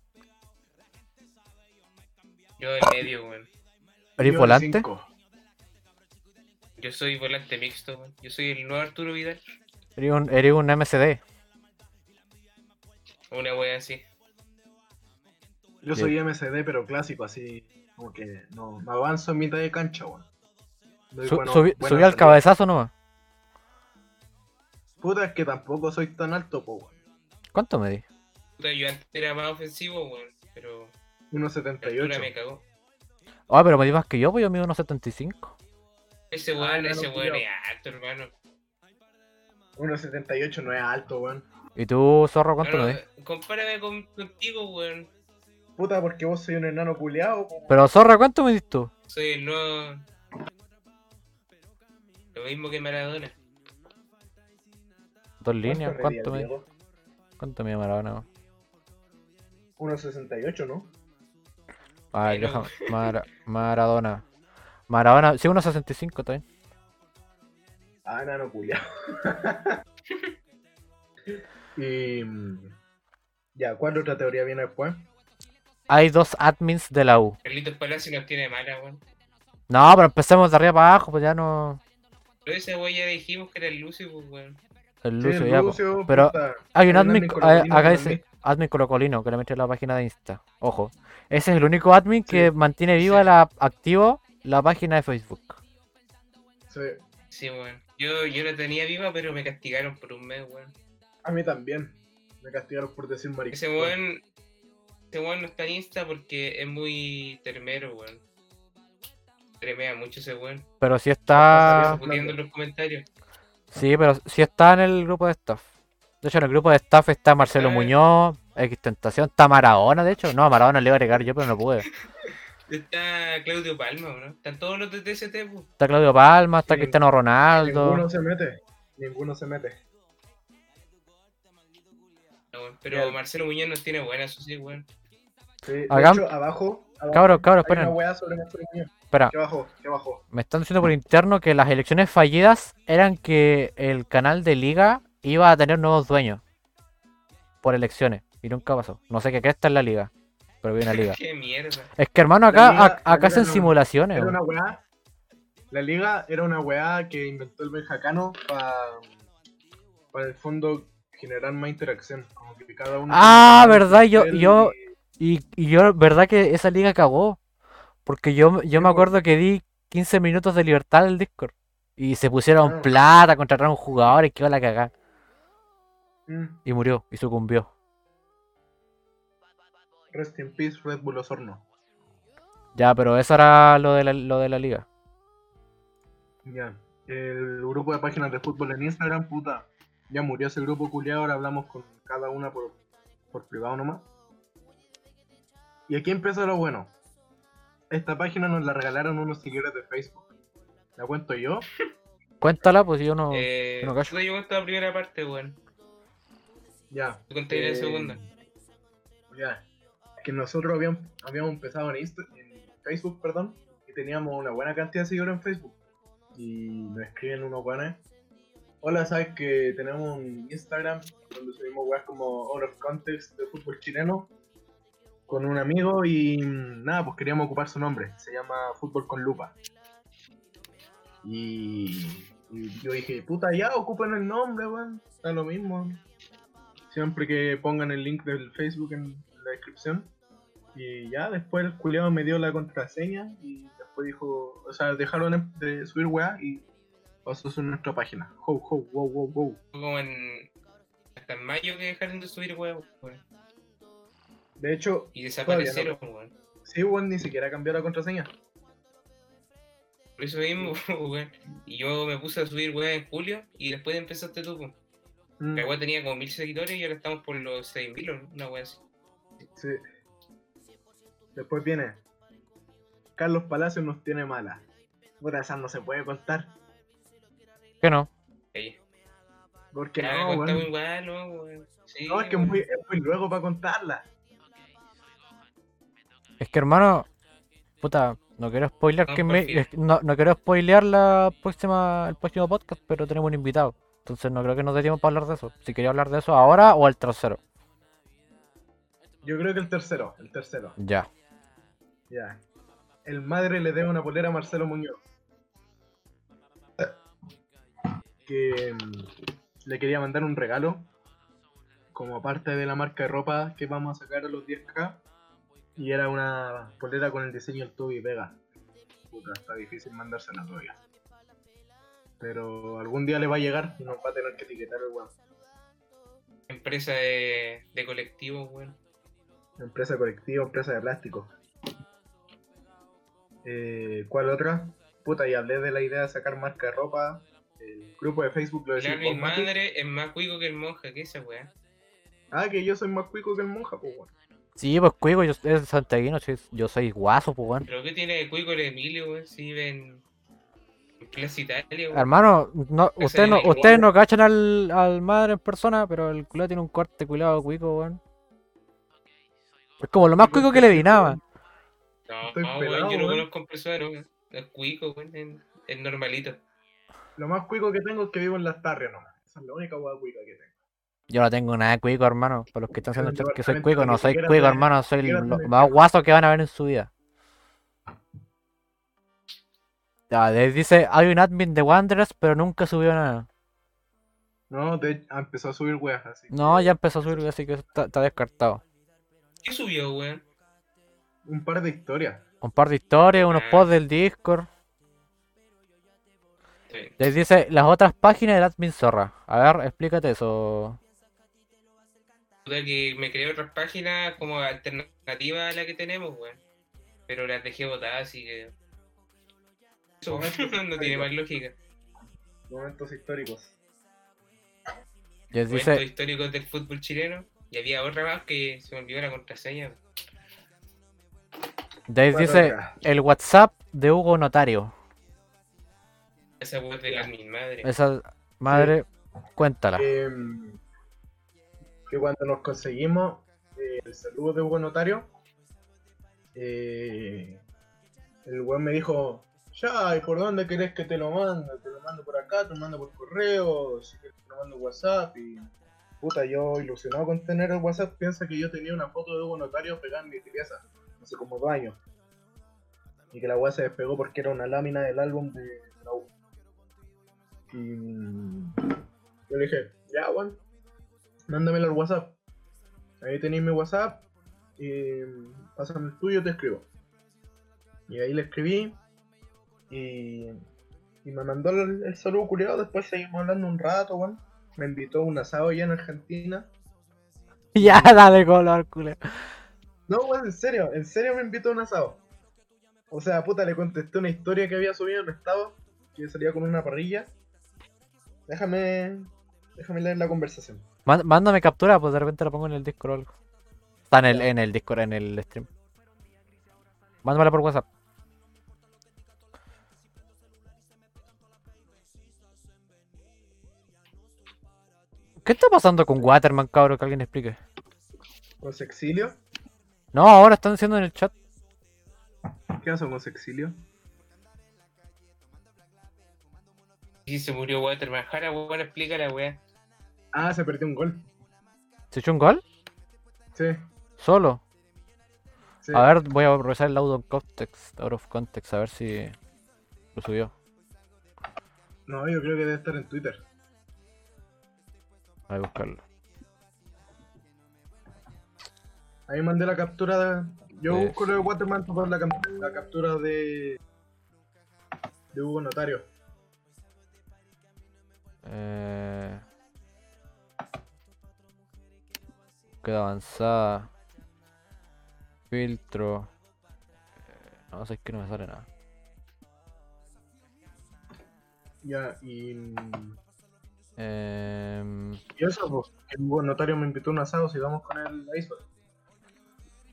S2: Yo en medio, weón.
S1: ¿Eres volante?
S3: cinco.
S2: Yo soy volante mixto, weón. Yo soy el nuevo Arturo Vidal.
S1: ¿Eres un, eres un MCD?
S2: Una wea así.
S3: Yo soy MCD, pero clásico, así como que no, no avanzo en mitad de cancha, weón.
S1: Su-
S3: buenos-
S1: subí, subí al cabezazo nomás.
S3: Puta, es que tampoco soy tan alto, po, weón.
S1: ¿Cuánto me di?
S2: Puta, yo antes era más ofensivo, weón. Pero la
S3: 1.78.
S2: altura me cagó.
S1: Ah, pero me di más que yo, pues yo mido unos 75.
S2: Ese
S3: Ah,
S2: weón,
S3: no,
S2: ese weón es alto, hermano.
S3: 1.78 no es alto, weón.
S1: ¿Y tú, zorro, cuánto
S2: No,
S1: me
S2: no,
S1: di?
S2: compárame con, contigo, weón.
S3: Puta, porque vos soy un enano culeado.
S1: Pero, zorra, ¿cuánto me diste tú?
S2: Soy el nuevo. Lo mismo que Maradona.
S1: Dos líneas, ¿cuánto me? ¿Cuánto me dio Maradona? weón?
S3: 1.68, ¿no?
S1: Ay,
S2: Bueno.
S1: deja- Mara- Maradona. Maradona, sí, unos 65 también.
S3: Ah, enano culeado. y. Ya, ¿cuál otra teoría viene después?
S1: Hay dos admins de la U.
S2: Carlitos Palacio nos tiene mala, weón.
S1: No, pero empecemos de arriba para abajo, pues ya no.
S2: Pero ese weón ya dijimos que era el Lucio, pues, weón.
S1: El
S3: Sí,
S1: Lucio,
S3: el
S1: ya. po.
S3: Lucio,
S1: Pero
S3: puta,
S1: Hay un admin,
S3: colocolino
S1: ah, acá dice admin colocolino que le metió en la página de Insta. Ojo. Ese es el único admin que mantiene viva
S2: Sí.
S1: la activo la página de Facebook.
S3: Sí,
S2: Sí, weón. Yo, yo la tenía viva, pero me castigaron por un mes, weón.
S3: A mí también. Me castigaron por decir maricón.
S2: Ese weón. Ese weón no está en Insta porque es muy termero, weón. Tremea mucho ese weón.
S1: Pero si
S3: Ah,
S1: está.
S2: En los comentarios.
S1: Sí, pero si está en el grupo de staff. De hecho, en el grupo de staff está Marcelo
S2: Eh.
S1: Muñoz, X Tentación, está Maradona, de hecho. No, a Maradona le iba a agregar yo, pero no pude.
S2: Está Claudio Palma, ¿no? Están todos los de TST, pues.
S1: Está Claudio Palma, está
S3: Sí,
S1: Cristiano Ronaldo.
S3: Ninguno se mete. Ninguno se mete.
S2: Weón. Pero. Marcelo Muñoz nos tiene buena, eso sí, weón.
S3: Sí, de
S1: Hagam-
S3: hecho, abajo. abajo
S1: Cabros, cabros,
S3: hay una
S1: esperen.
S3: weá sobre Marcelo Muñoz.
S1: Espera,
S3: ¿Qué abajo? ¿Qué abajo?
S1: me están diciendo por interno que las elecciones fallidas eran que el canal de liga iba a tener nuevos dueños por elecciones. Y nunca pasó. No sé qué cresta en la liga. Pero vi una liga.
S2: Qué mierda.
S1: Es que hermano, acá,
S3: liga-
S1: ac-
S3: la
S1: acá
S3: liga
S1: hacen
S3: no-
S1: simulaciones.
S3: Era
S1: weón.
S3: una weá. La liga era una weá que inventó el Benjacano para. Para el fondo generar más interacción. Como que cada uno.
S1: Ah, verdad, yo- yo-
S3: y-
S1: Y, yo, verdad que esa liga cagó. Porque yo, yo me acuerdo que di 15 minutos de libertad al Discord. Y se pusieron
S3: Ah.
S1: plata, contrataron jugadores que iba a la cagada.
S3: Mm,
S1: Y murió, y sucumbió.
S3: Rest in peace, Red Bull Osorno.
S1: Ya, pero eso era lo de la, lo de la liga.
S3: Ya. El grupo de páginas de fútbol en Instagram, puta. Ya murió ese grupo culiado, ahora hablamos con cada una por, por privado nomás. Y aquí empieza lo bueno. Esta página nos la regalaron unos seguidores de Facebook. ¿La cuento yo?
S1: Cuéntala, pues si yo no.
S2: Eh,
S1: yo no callo.
S2: yo cuento la primera parte, weón.
S3: Ya.
S2: Tú conté la
S3: Eh,
S2: segunda.
S3: Ya. Que nosotros habíamos, habíamos empezado en, Insta- en Facebook, perdón, y teníamos una buena cantidad de seguidores en Facebook. Y nos escriben unos buenos. Hola, sabes que tenemos un Instagram donde subimos weas como Out of Context de fútbol chileno con un amigo y nada, pues queríamos ocupar su nombre. Se llama Fútbol con Lupa. Y, y yo dije, puta, ya ocupen el nombre, weón. Está lo mismo. Siempre que pongan el link del Facebook en la descripción. Y ya, después el culiado me dio la contraseña y después dijo, o sea, dejaron de subir weá y pasó a ser nuestra página. Ho, ho, wow, wow, wow.
S2: Como en. Hasta en mayo que dejaron de subir weón.
S3: De hecho,
S2: Y desaparecieron, weón.
S3: sí, weón, ni siquiera cambió la contraseña.
S2: Por eso mismo, weón. Y yo me puse a subir weón en julio y después empezaste tú, weón.
S3: Mm,
S2: La weón tenía como mil seguidores y ahora estamos por los seis mil, una weón así.
S3: sí. Después viene. Carlos Palacios nos tiene mala. Puta, esa no se puede contar.
S1: ¿Qué no?
S3: Porque no,
S2: igual, no. Sí,
S3: No, es que es muy, es muy luego para contarla.
S1: Es que hermano, puta, no quiero spoilear
S2: No,
S1: que me, no, no quiero spoilear la próxima, el próximo podcast, pero tenemos un invitado. Entonces no creo que nos dé tiempo para hablar de eso. Si quería hablar de eso ahora o al tercero.
S3: Yo creo que el tercero, el tercero.
S1: Ya.
S3: Ya. El madre le debe una polera a Marcelo Muñoz. Que mm, le quería mandar un regalo. Como parte de la marca de ropa que vamos a sacar a los 10k. Y era una polera con el diseño del Toby Vega. Puta, está difícil mandársela todavía. Pero algún día le va a llegar y nos va a tener que etiquetar el weón.
S2: Empresa de, de colectivo, weón.
S3: Empresa colectiva, empresa de plástico. Eh, ¿Cuál otra? Puta, y hablé de la idea de sacar marca de ropa. El grupo de Facebook lo decía.
S2: Claro, mi madre es más cuico que el monja, que esa weá.
S3: Ah, que yo soy más cuico que el monja, pues bueno.
S1: Sí, pues cuico, yo es santiaguino, yo soy guaso, pues weón.
S2: ¿Pero qué tiene de cuico el Emilio, weón? Si vive en, en Plaza Italia, weón.
S1: Hermano, no, ustedes no,
S2: es
S1: ustedes no cachan al, al madre en persona, pero el culo tiene un corte cuidado cuico, weón. Es como lo más cuico que le
S3: sí,
S1: vinaba.
S2: No, no, weón, yo no
S3: weón.
S2: conozco un persona, weón. Es cuico, weón. Es, es normalito.
S3: Lo más cuico que tengo es que vivo en las tarrias nomás. Esa es la única hueá cuica que tengo.
S1: Yo no tengo nada de cuico, hermano. Para los que están haciendo chat que soy cuico, no soy cuico, hermano. Soy
S3: quieras
S1: lo
S3: tener.
S1: más guaso que van a ver en su vida. Ya, de- dice, hay un admin de Wanderers, pero nunca subió nada.
S3: No, de, ah, empezó a subir weas así.
S1: No, ya empezó a subir, así que está, está descartado.
S2: ¿Qué subió, weón?
S3: Un par de historias.
S1: Un par de historias, unos
S2: Ah.
S1: posts del Discord.
S2: Bien.
S1: Les dice las otras páginas del admin zorra. A ver, explícate eso.
S2: Que me creé otras páginas como alternativa a la que tenemos, weón. Pero las dejé botadas, así que. Eso no tiene más lógica.
S3: Momentos históricos.
S1: Les
S2: Momentos históricos del fútbol chileno. Y había otra más que se me olvidó la contraseña.
S3: ¿Cuál
S1: dice el WhatsApp de Hugo Notario.
S2: Esa de la mi madre.
S1: Esa madre, cuéntala.
S3: Que, mm, que cuando nos conseguimos eh, el saludo de Hugo Notario, eh, el weón me dijo, ya, ¿y por dónde querés que te lo mande? Te lo mando por acá, te lo mando por correo, si quieres te lo mando WhatsApp y... Puta, yo ilusionado con tener el WhatsApp, piensa que yo tenía una foto de Hugo Notario pegada en mi pieza, hace como dos años. Y que la weá se despegó porque era una lámina del álbum de la U. Y mm, yo le dije, ya, weón, mándamelo al WhatsApp. Ahí tenéis mi WhatsApp. Y mm, pásame el tuyo, te escribo. Y ahí le escribí. Y, y me mandó el, el saludo culiado. Después seguimos hablando un rato, weón. Me invitó a un asado allá en Argentina.
S1: Ya, dale color, culero.
S3: No, weón, en serio, en serio me invitó a un asado. O sea, puta, le contesté una historia que había subido en el estado. Que salía con una parrilla. Déjame. Déjame leer la conversación.
S1: Má- Mándame captura, pues de repente la pongo en el Discord o algo. Está en el, en el Discord, en el stream. Mándamela por WhatsApp. ¿Qué está pasando con Waterman, cabro? Que alguien explique.
S3: ¿Con Sexilio?
S1: No, ahora están diciendo en el chat.
S3: ¿Qué pasó con Sexilio?
S2: Y se murió Waterman. Jara, weón, explica la weá.
S3: Ah, se perdió un gol.
S1: ¿Se echó un gol?
S3: Sí,
S1: Solo.
S3: sí.
S1: A ver, voy a revisar el audio en context, out of context, a ver si lo subió.
S3: No, yo creo que debe estar en Twitter.
S1: Voy a buscarlo.
S3: Ahí mandé la captura de... Yo
S1: Sí.
S3: busco lo de Waterman para la, la captura de... De Hugo Notario.
S1: Eh... Queda avanzada. Filtro. Eh, no sé, es que no me sale nada.
S3: Ya, y...
S1: Eh...
S3: Y eso, pues, que Hugo Notario me invitó a un asado si vamos con el Iceberg.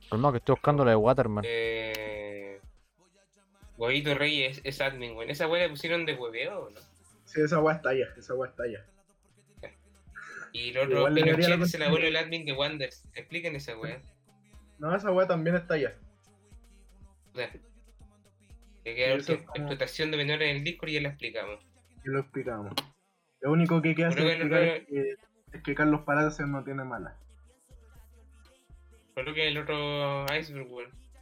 S1: Calmado que estoy buscando lo de Waterman.
S2: Eh. Huevito Rey es, es admin, weón. ¿Esa weá le pusieron de hueveo o no?
S3: Sí, esa weá está allá, esa weá está allá.
S2: Y
S3: le la
S2: Pinochet es el abuelo del admin de Wanders. Expliquen esa weá.
S3: No, esa weá también está allá.
S2: Que queda
S3: es
S2: explotación de menores en el Discord y ya la explicamos.
S3: Y lo explicamos. Lo único que queda
S2: que
S3: explicar es que, es que Carlos Palacios no tiene mala.
S2: Creo que el otro iceberg.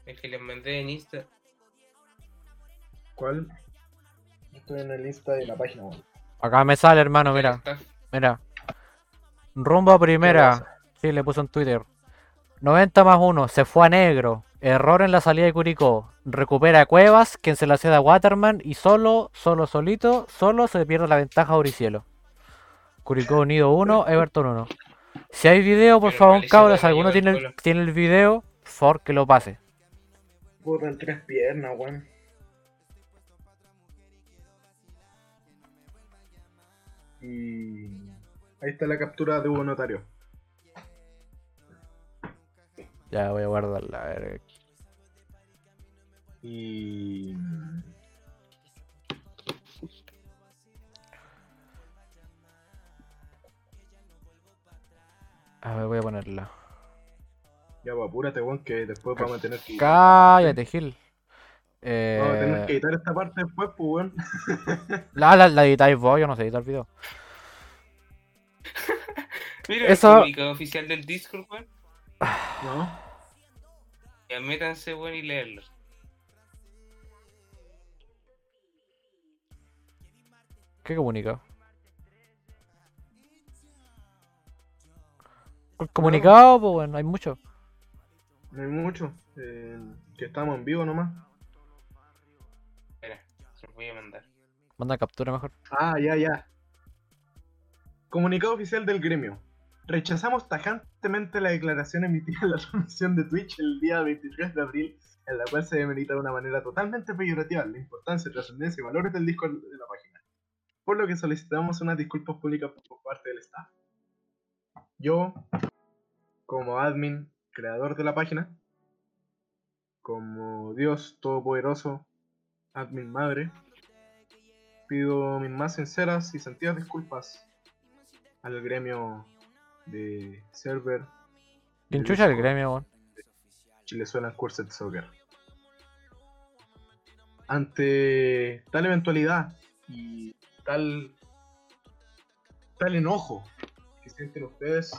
S2: El que les mandé en Insta.
S3: ¿Cuál? Estoy en el Insta de la página, weón.
S1: Acá me sale, hermano, mira, mira. Rumbo a primera. Sí, le puso en Twitter. 90 más 1, se fue a negro. Error en la salida de Curicó. Recupera Cuevas, quien se la cede a Waterman. Y solo, solo, solito, solo se pierde la ventaja a Oricielo. Curicó unido 1, Everton 1. Si hay video, por
S2: Pero
S1: favor, cabros,
S2: Gama
S1: alguno tiene tiene el video, por favor, que lo pase.
S3: Puta, en tres piernas, weón. Y ahí está la captura de Hugo Notario.
S1: Ya voy a guardarla. A ver.
S3: Y
S1: A ver, voy a ponerla.
S3: ya, pues apúrate, weón, que después vamos a tener que
S1: Cállate, Gil. Eh,
S3: a tener que editar esta parte después, pues, weón.
S1: la, la, la editáis vos, yo no sé editar video.
S2: Mira
S1: Eso-
S2: el comunicado oficial del Discord, weón.
S3: ¿No?
S2: Ya métanse, weón, y leerlo.
S1: ¿Qué comunicado? El comunicado, pues bueno, hay mucho.
S3: No hay mucho. eh, que estamos en vivo nomás.
S2: Espera, se los voy a mandar.
S1: Manda captura mejor.
S3: Ah, ya, ya. Comunicado oficial del gremio. Rechazamos tajantemente la declaración emitida en la transmisión de Twitch el día 23 de abril, en la cual se demerita de una manera totalmente peyorativa la importancia, trascendencia y valores del disco de la página. Por lo que solicitamos unas disculpas públicas por parte del staff. Yo, como admin, creador de la página, como Dios Todopoderoso, admin madre, pido mis más sinceras y sentidas disculpas al gremio de server
S1: ¿Quién chucha el gremio, weón?
S3: Chilezuela Cursed Soccer. Ante tal eventualidad y tal tal enojo que sienten ustedes,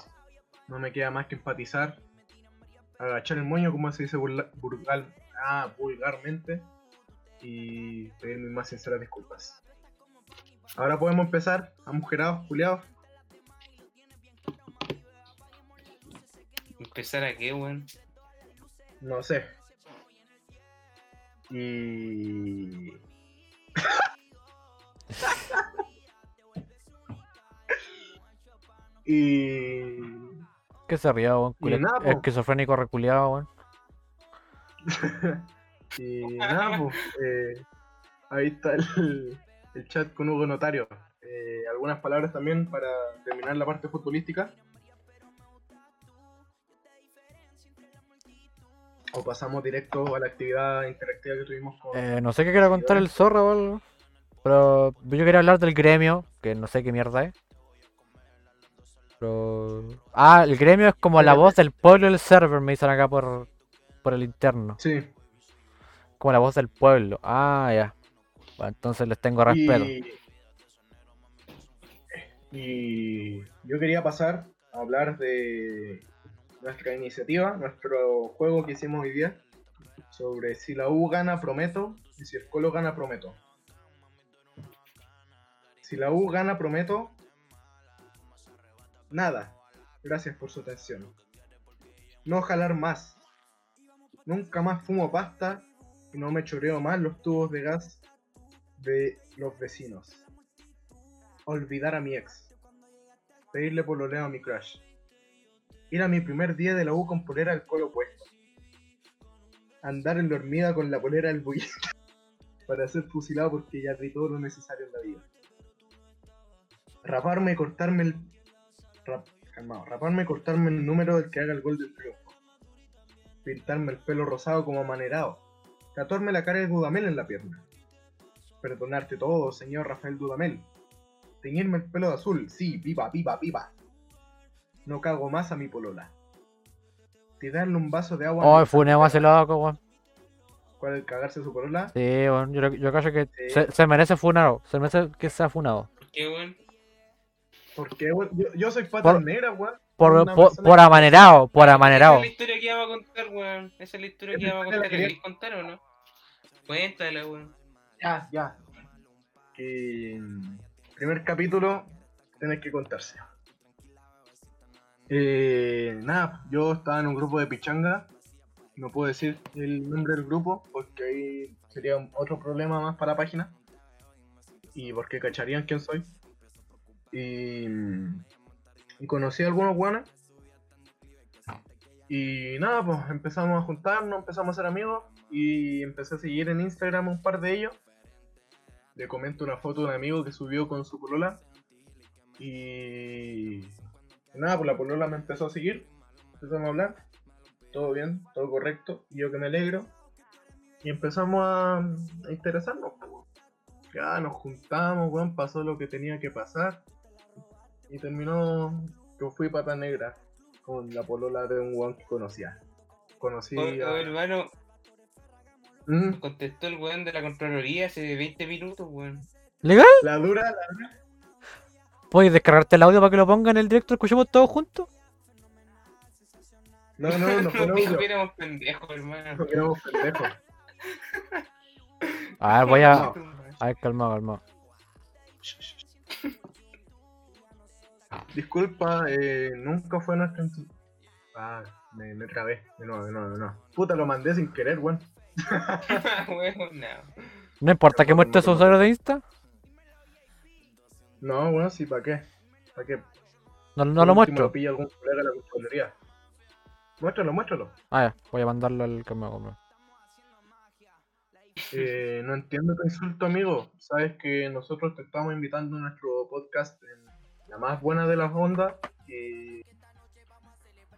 S3: no me queda más que empatizar, agachar el moño como se dice burgal- ah, vulgarmente y pedir mis más sinceras disculpas. Ahora podemos empezar, amujerados, culiados.
S2: ¿Empezar a qué, weón?
S3: No sé. Y. y.
S1: ¿Qué se ría, weón?
S3: Nada, po.
S1: Esquizofrénico reculeado, weón.
S3: y nada, pues. eh, ahí está el, el chat con Hugo Notario. Eh, algunas palabras también para terminar la parte futbolística. O pasamos directo a la actividad interactiva que tuvimos con.
S1: Eh, no sé qué quiera contar el zorro o algo. Pero yo quería hablar del gremio, que no sé qué mierda es. Pero... Ah, el gremio es como la
S3: Espérate.
S1: voz del pueblo del server, me dicen acá por, por el interno.
S3: Sí,
S1: Como la voz del pueblo. Ah, ya. Bueno, entonces les tengo respeto.
S3: Y, y yo quería pasar a hablar de nuestra iniciativa, nuestro juego que hicimos hoy día, sobre si la U gana prometo y si el Colo gana prometo. Si la U gana prometo, nada. Gracias por su atención. No jalar más. Nunca más fumo pasta no me choreo más los tubos de gas de los vecinos. Olvidar a mi ex. Pedirle pololeo a mi crush. Ir a mi primer día de la U con polera al colo puesto. Andar en la hormiga con la polera del bullito. Para ser fusilado porque ya di todo lo necesario en la vida. Raparme y cortarme el. rap- calmado. Raparme y cortarme el número del que haga el gol del triunfo. Pintarme el pelo rosado como amanerado. Tatuarme la cara de Dudamel en la pierna perdonarte todo, señor Rafael Dudamel. Teñirme el pelo de azul, sí, pipa, pipa, pipa. No cago más a mi polola. Tirarle un vaso de agua. a
S1: Oh, funemos ese loco, weón.
S3: ¿Cuál es el cagarse su polola?
S1: Sí, weón. Yo, yo creo que
S3: Sí.
S1: se, se merece funado. Se merece que sea funado.
S2: ¿Por qué, weón?
S3: Porque weón, yo, yo soy pata
S1: Por-
S3: negra, weón.
S1: Por, por,
S3: persona
S1: por amanerado, por
S2: Esa
S1: amanerado.
S2: es la historia que iba a contar, weón. Esa es la historia que iba a contar. ¿La
S3: quería-
S2: querés contar o no? Cuéntala, weón.
S3: Ya, ya. Que. mm, Primer capítulo, tenés que contarse. Eh, nada, yo estaba en un grupo de pichanga. No puedo decir el nombre del grupo porque ahí sería otro problema más para la página. Y porque cacharían quién soy. Y, mm, y conocí a algunos buenos. Y nada, pues empezamos a juntarnos, empezamos a ser amigos. Y empecé a seguir en Instagram un par de ellos. Le comento una foto de un amigo que subió con su polola. Y nada, pues la polola me empezó a seguir. Empezamos a hablar. Todo bien, todo correcto. Y yo que me alegro. Y empezamos a, a interesarnos. pues. Ya nos juntamos, weón, pasó lo que tenía que pasar. Y terminó que fui pata negra con la polola de un weón que conocía. Conocí a...
S2: hermano,
S3: Mm,
S2: contestó el weón de la Contraloría hace 20 minutos, weón.
S1: ¿Legal?
S3: la dura, la
S1: ¿Puedes descargarte el audio para que lo ponga en el directo? ¿Escuchemos todos juntos?
S3: No, no, no audio.
S2: que éramos pendejos, hermano.
S3: No éramos pendejos.
S1: A ver, voy a.
S3: No.
S1: A ver, calmado, calmado.
S3: Disculpa, eh, nunca fue nuestra. Ah, me, me trabé. De nuevo, de nuevo, de nuevo. Puta, lo mandé sin querer, weón.
S2: Weón, no.
S1: No importa que muestre su usuario de Insta.
S3: No, bueno, sí, ¿para qué? ¿Para qué?
S1: No, no lo muestro.
S3: pilla algún colega de la. Muéstralo, muéstralo.
S1: Ah, ya, voy a mandarlo al calmado.
S3: Eh, no entiendo tu insulto, amigo. Sabes que nosotros te estamos invitando a nuestro podcast en la más buena de las ondas. Y,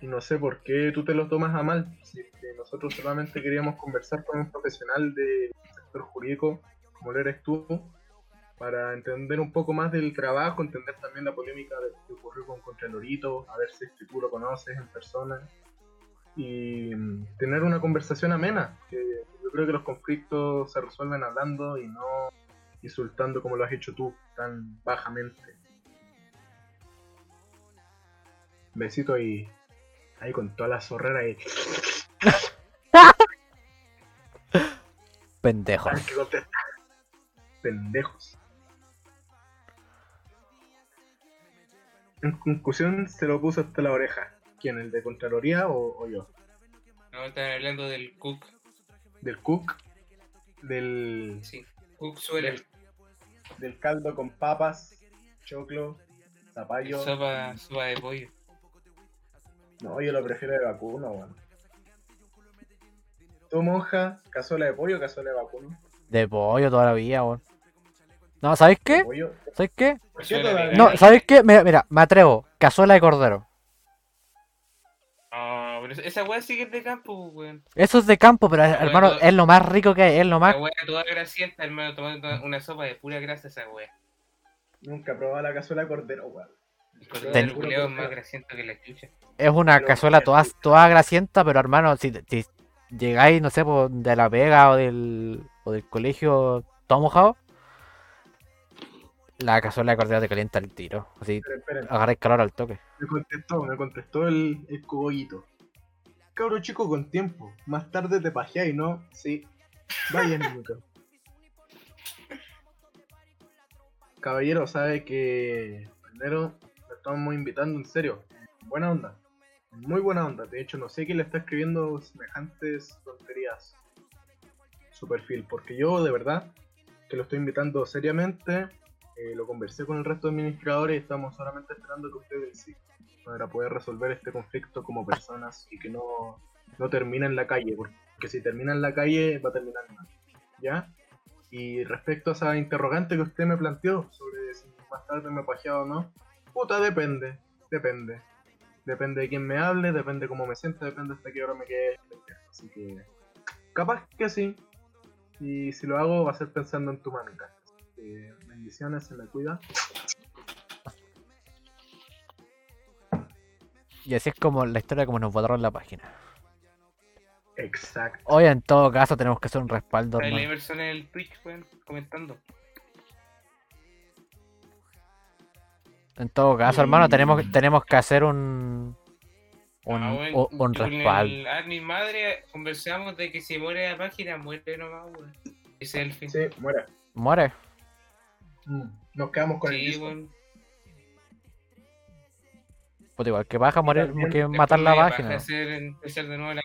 S3: y no sé por qué tú te lo tomas a mal. Si nosotros solamente queríamos conversar con un profesional del sector jurídico, como lo eres tú, para entender un poco más del trabajo, entender también la polémica de que ocurrió con Contralorito, a ver si es que tú lo conoces en persona. Y mm, tener una conversación amena, que yo creo que los conflictos se resuelven hablando y no insultando como lo has hecho tú, tan bajamente. Besito y ahí con toda la zorrera y
S1: Pendejo.
S3: hay que contestar. Pendejos. En conclusión se lo puso hasta la oreja. ¿Quién? ¿El de Contraloría o, o yo?
S2: No, están hablando del Cook.
S3: ¿Del cook? ¿Del,
S2: Sí, Cook suele.
S3: del, del caldo con papas, choclo, zapallo?
S2: Sopa, sopa de pollo.
S3: No, yo lo prefiero de vacuno, weón. ¿Tu monja? ¿Cazuela de pollo o cazuela de vacuno?
S1: De pollo toda la vida, weón. No, ¿sabéis qué? ¿Sabéis qué? No, ¿sabéis qué? Mira, mira, me atrevo. Cazuela de cordero.
S2: No, pero esa- weá sí que es de campo, pues, weón.
S1: Eso es de campo, pero hermano, es lo más rico que hay, es lo más.
S2: La weá toda grasienta, hermano, tomando una sopa de pura grasa esa weá.
S3: Nunca he probado la cazuela de cordero, weón. Ten-
S2: es más grasiento que la chucha.
S1: Es una cazuela toda, toda grasienta, pero hermano, si, si llegáis, no sé, de la pega o del, o del colegio todo mojado, la cazuela de cordero te calienta el tiro. Así agarráis calor al toque.
S3: Me contestó, me contestó el, el cogollito. Cabro chico con tiempo. Más tarde te pajeáis, ¿no? Sí. Vaya minuto. Caballero, sabe que primero estamos invitando en serio. en Buena onda. Muy buena onda. De hecho, no sé quién le está escribiendo semejantes tonterías su perfil. Porque yo, de verdad, que lo estoy invitando seriamente. eh, lo conversé con el resto de administradores y estamos solamente esperando que ustedes sí para poder resolver este conflicto como personas y que no, no termine en la calle, porque si termina en la calle va a terminar mal, ¿ya? Y respecto a esa interrogante que usted me planteó sobre si más tarde me pajeado o no, Puta, depende, depende. Depende de quién me hable, depende cómo me sienta, depende hasta qué hora me quede. Así que, capaz que sí. Y si lo hago, va a ser pensando en tu mamita. Bendiciones, se la cuida.
S1: Y así es como la historia como nos borraron la página.
S3: Exacto.
S1: Hoy en todo caso tenemos que hacer un respaldo.
S2: Hay
S1: ¿no?
S2: personas en el Twitch, comentando.
S1: En todo caso, hermano, tenemos, tenemos que hacer un un,
S2: Ah,
S1: un respaldo.
S2: el admin madre conversamos de que si muere la página, muere nomás, weón. Ese es el fin.
S3: Sí, muera.
S1: Muere.
S3: Mm, Nos quedamos con el
S2: Sí,
S3: disco.
S2: weón.
S1: Pues igual que baja morir que matar la página.
S2: hacer, empezar de nuevo la...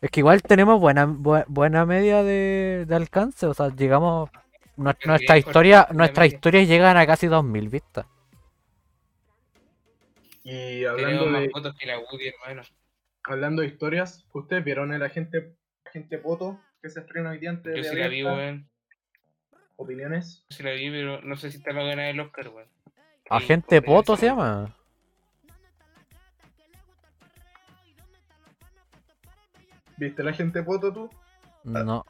S1: Es que igual tenemos buena bu- buena media de, de alcance, o sea, llegamos nuestra historia,
S2: media.
S1: historias llegan a casi 2000 vistas.
S3: Y hablando
S2: Tenemos más
S3: de,
S2: fotos que la Woody, hermano.
S3: hablando de historias, ¿ustedes vieron el agente, agente Poto que se estrena hoy día antes
S2: Yo
S3: de
S2: sí la vi, weón.
S3: ¿Opiniones?
S2: Yo sí la vi, pero no sé si está para ganar el Oscar, weón.
S1: Agente
S2: Sí,
S1: Poto se llama.
S3: ¿Viste el agente Poto tú?
S1: No.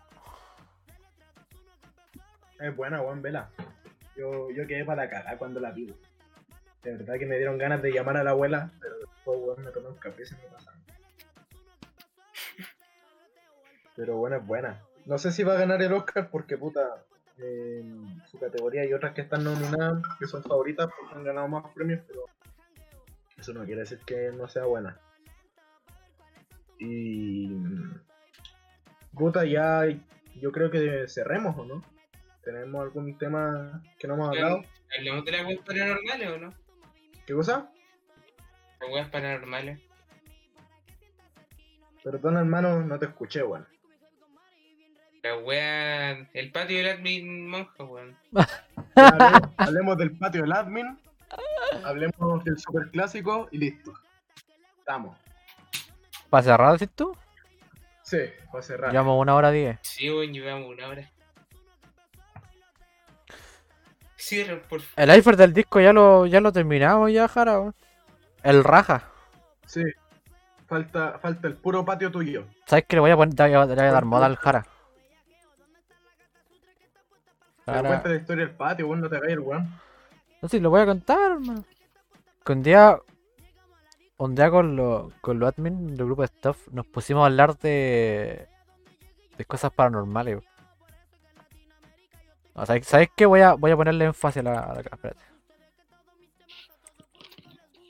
S3: Es buena, Juan Vela. Yo, yo quedé para la cagada cuando la vi. De verdad que me dieron ganas de llamar a la abuela, pero después, weón, me tomé un café y se me pasaron. Pero bueno, es buena. No sé si va a ganar el Oscar porque, puta, en su categoría hay otras que están nominadas, que son favoritas porque han ganado más premios, pero eso no quiere decir que no sea buena. Y... Puta, ya yo creo que cerremos, ¿o no? ¿Tenemos algún tema que no hemos hablado?
S2: ¿Hablamos de las weas paranormales o no?
S3: ¿Qué cosa?
S2: Las weas paranormales.
S3: Perdón, hermano, no te escuché, weón.
S2: La wea. El patio del admin monja, weón.
S3: Hablemos, hablemos del patio del admin, hablemos del superclásico y listo. Estamos.
S1: ¿Para cerrar, decís tú?
S3: Sí, va a cerrar.
S1: Llevamos una hora diez.
S2: Sí, weón, llevamos una hora. Cierra, por favor.
S1: El iceberg del disco ya lo, ya lo terminamos ya, Jara. El raja.
S3: Sí. Falta, falta el puro patio tuyo.
S1: ¿Sabes que le voy a poner, le voy a, le voy a dar moda al Jara? Jara-
S3: cuenta la historia del patio, weón, no te el weón.
S1: No sé, lo voy a contar, hermano. Que un día, un día con los con los admin del grupo de stuff nos pusimos a hablar de, de cosas paranormales. weón. O sea, ¿sabes qué? Voy a, voy a ponerle énfasis a la, a la espérate.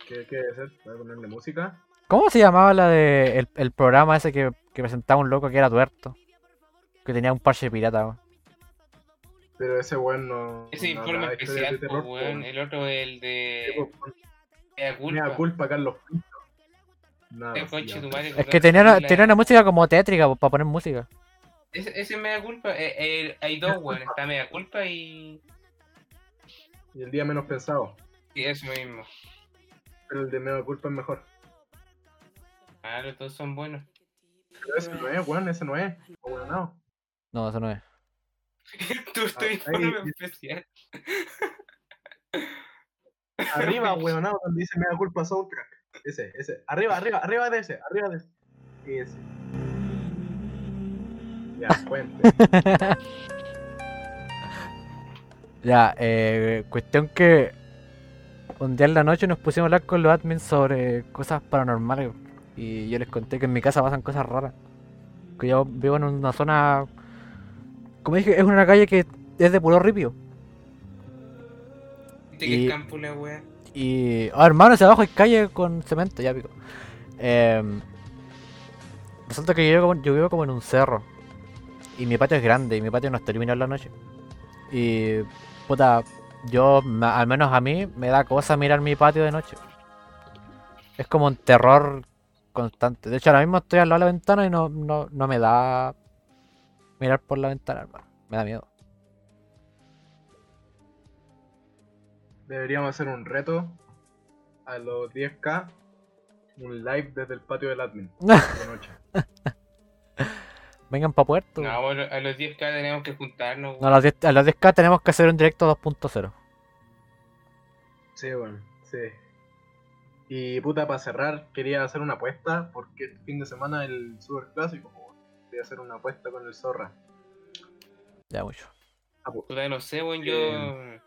S3: ¿Qué qué debe ser? Voy a ponerle música.
S1: ¿Cómo se llamaba la de el, el programa ese que, que presentaba un loco que era tuerto? Que tenía un parche pirata, weón.
S3: Pero ese weón no.
S2: Ese
S3: no
S2: informe especial,
S3: de terror, po,
S2: weón. El otro, el de.
S3: weón.
S2: Mea culpa.
S3: Mea culpa, Carlos Pinto. Nada,
S1: Es que tenía una, tenía una música como tétrica para poner música.
S2: Ese, ese mea culpa. eh, eh, hay dos, weón. Está mea culpa y.
S3: Y el día menos pensado.
S2: Y eso mismo.
S3: Pero el de Mea culpa es mejor.
S2: Claro, todos son buenos.
S3: Pero ese no es, weón, ese no es. O bueno, no.
S1: No, eso no es.
S2: Tú
S3: ahí-
S2: informe especial.
S3: Arriba, weón, no, donde dice Mea culpa soundtrack. Ese, ese. Arriba, arriba, arriba de ese, arriba de ese. Ese. Ya, cuente.
S1: Ya, eh, cuestión que un día en la noche nos pusimos a hablar con los admins sobre cosas paranormales y yo les conté que en mi casa pasan cosas raras. Que yo vivo en una zona, como dije, es una calle que es de puro ripio.
S2: Que
S1: Y-
S2: el campo la wea.
S1: Y, oh, hermano, hacia abajo hay calle con cemento, ya pico. Em, resulta que yo, yo vivo como en un cerro. Y mi patio es grande y mi patio no está iluminado en la noche. Y, puta, yo, al menos a mí, me da cosa mirar mi patio de noche. Es como un terror constante. De hecho, ahora mismo estoy al lado de la ventana y no, no, no me da mirar por la ventana, hermano. Me da miedo.
S3: Deberíamos hacer un reto a los 10k. Un live desde el patio del admin. De noche.
S1: Vengan pa' puerto.
S2: No, bueno, a los 10k tenemos que juntarnos,
S1: No,
S2: weón.
S1: a las 10 a las 10K tenemos que hacer un directo 2.0.
S3: Sí, bueno, sí. Y puta, para cerrar, quería hacer una apuesta porque este fin de semana el super clásico. Quería hacer una apuesta con el Zorra.
S1: Ya mucho.
S3: Apu-
S2: Puta, no sé, weón. Yo
S3: Eh,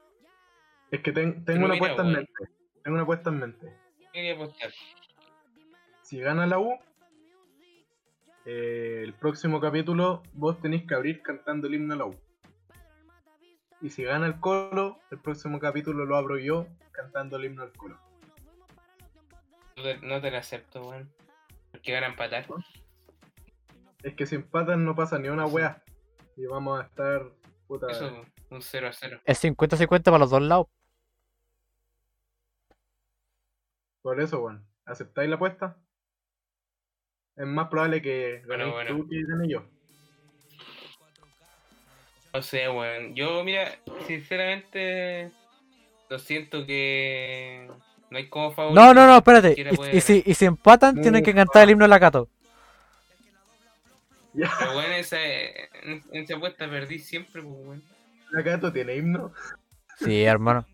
S3: Es que ten- tengo una
S2: mira,
S3: apuesta en mente. Tengo una apuesta en mente.
S2: quería apostar.
S3: si gana la U, eh, el próximo capítulo vos tenéis que abrir cantando el himno a la U. Y si gana el Colo, el próximo capítulo lo abro yo cantando el himno al Colo.
S2: No te, no te lo acepto, weón. Porque van a empatar.
S3: Es que si empatan no pasa ni una wea. Y vamos a estar. Puta,
S2: Eso, un 0 a 0.
S1: Es 50-50 para los dos lados.
S3: por eso, weón. ¿Aceptáis la apuesta? Es más probable que
S2: Bueno, bueno.
S3: tú que gane yo.
S2: No sé, weón. Yo, mira, sinceramente, lo siento que no hay como favorito.
S1: No, no, no, espérate. Y,
S2: puede
S1: y
S2: ganar.
S1: si, y si empatan, tienen que cantar el himno de la Cato.
S3: Ya,
S2: Pero bueno, esa, en, en esa apuesta perdí siempre, pues, weón.
S3: la Cato tiene himno.
S1: Sí, hermano.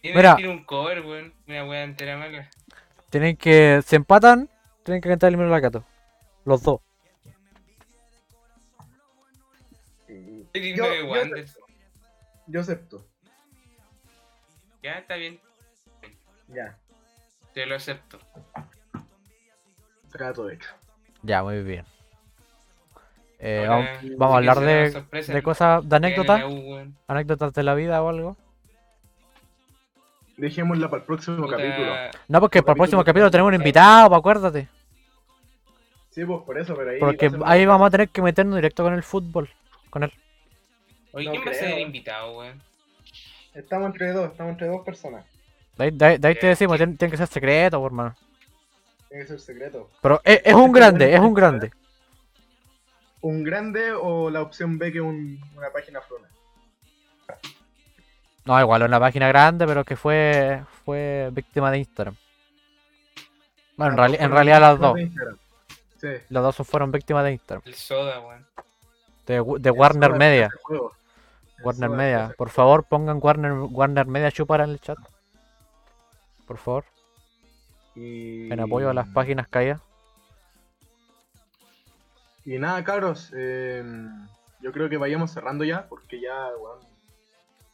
S2: Tiene,
S1: Mira.
S2: tiene un cover, weón. Una weá entera mala.
S1: Tienen que. Si empatan, tienen que cantar el himno de la Cato. Los dos.
S3: Yo, acepto.
S2: Ya, está bien.
S3: Ya,
S2: Te lo acepto.
S3: trato hecho.
S1: Ya, muy bien. Eh,
S2: Ahora,
S1: vamos, a hablar de,
S2: sorpresa,
S1: de cosas, de anécdotas, anécdotas de la vida o algo.
S3: Dejémosla para el próximo
S2: Puta,
S3: capítulo.
S1: No, porque para el próximo
S3: Capítulo-
S1: capítulo tenemos un invitado, pues, acuérdate.
S3: Sí, pues por eso, pero ahí.
S1: Porque
S3: va
S1: ahí vamos a tener que meternos directo con el fútbol. Con él.
S2: Oye,
S3: No
S2: ¿quién va a ser
S3: creo.
S2: el invitado, weón?
S3: Estamos entre dos, estamos entre dos personas.
S1: De ahí, de ahí- de ahí te
S2: Eh,
S1: decimos,
S2: sí.
S1: tiene, tiene que ser secreto, hermano.
S3: Tiene que ser secreto.
S1: Pero es, es un grande, es un grande.
S3: ¿Un grande o la opción B que un- una página frona?
S1: No, igual, es una página grande, pero que fue fue víctima de Instagram. Bueno, en,
S3: Las
S1: reali-
S3: dos
S1: en realidad las dos.
S3: Sí.
S1: Las dos fueron víctimas de Instagram.
S2: El soda, weón.
S1: De, de Warner
S3: Soda
S1: Media. Warner
S3: Soda
S1: Media. Por favor, pongan Warner, Warner Media chupar en el chat. Por favor.
S3: Y...
S1: En apoyo a las páginas caídas.
S3: Y nada, cabros. eh, yo creo que vayamos cerrando ya, porque ya, weón,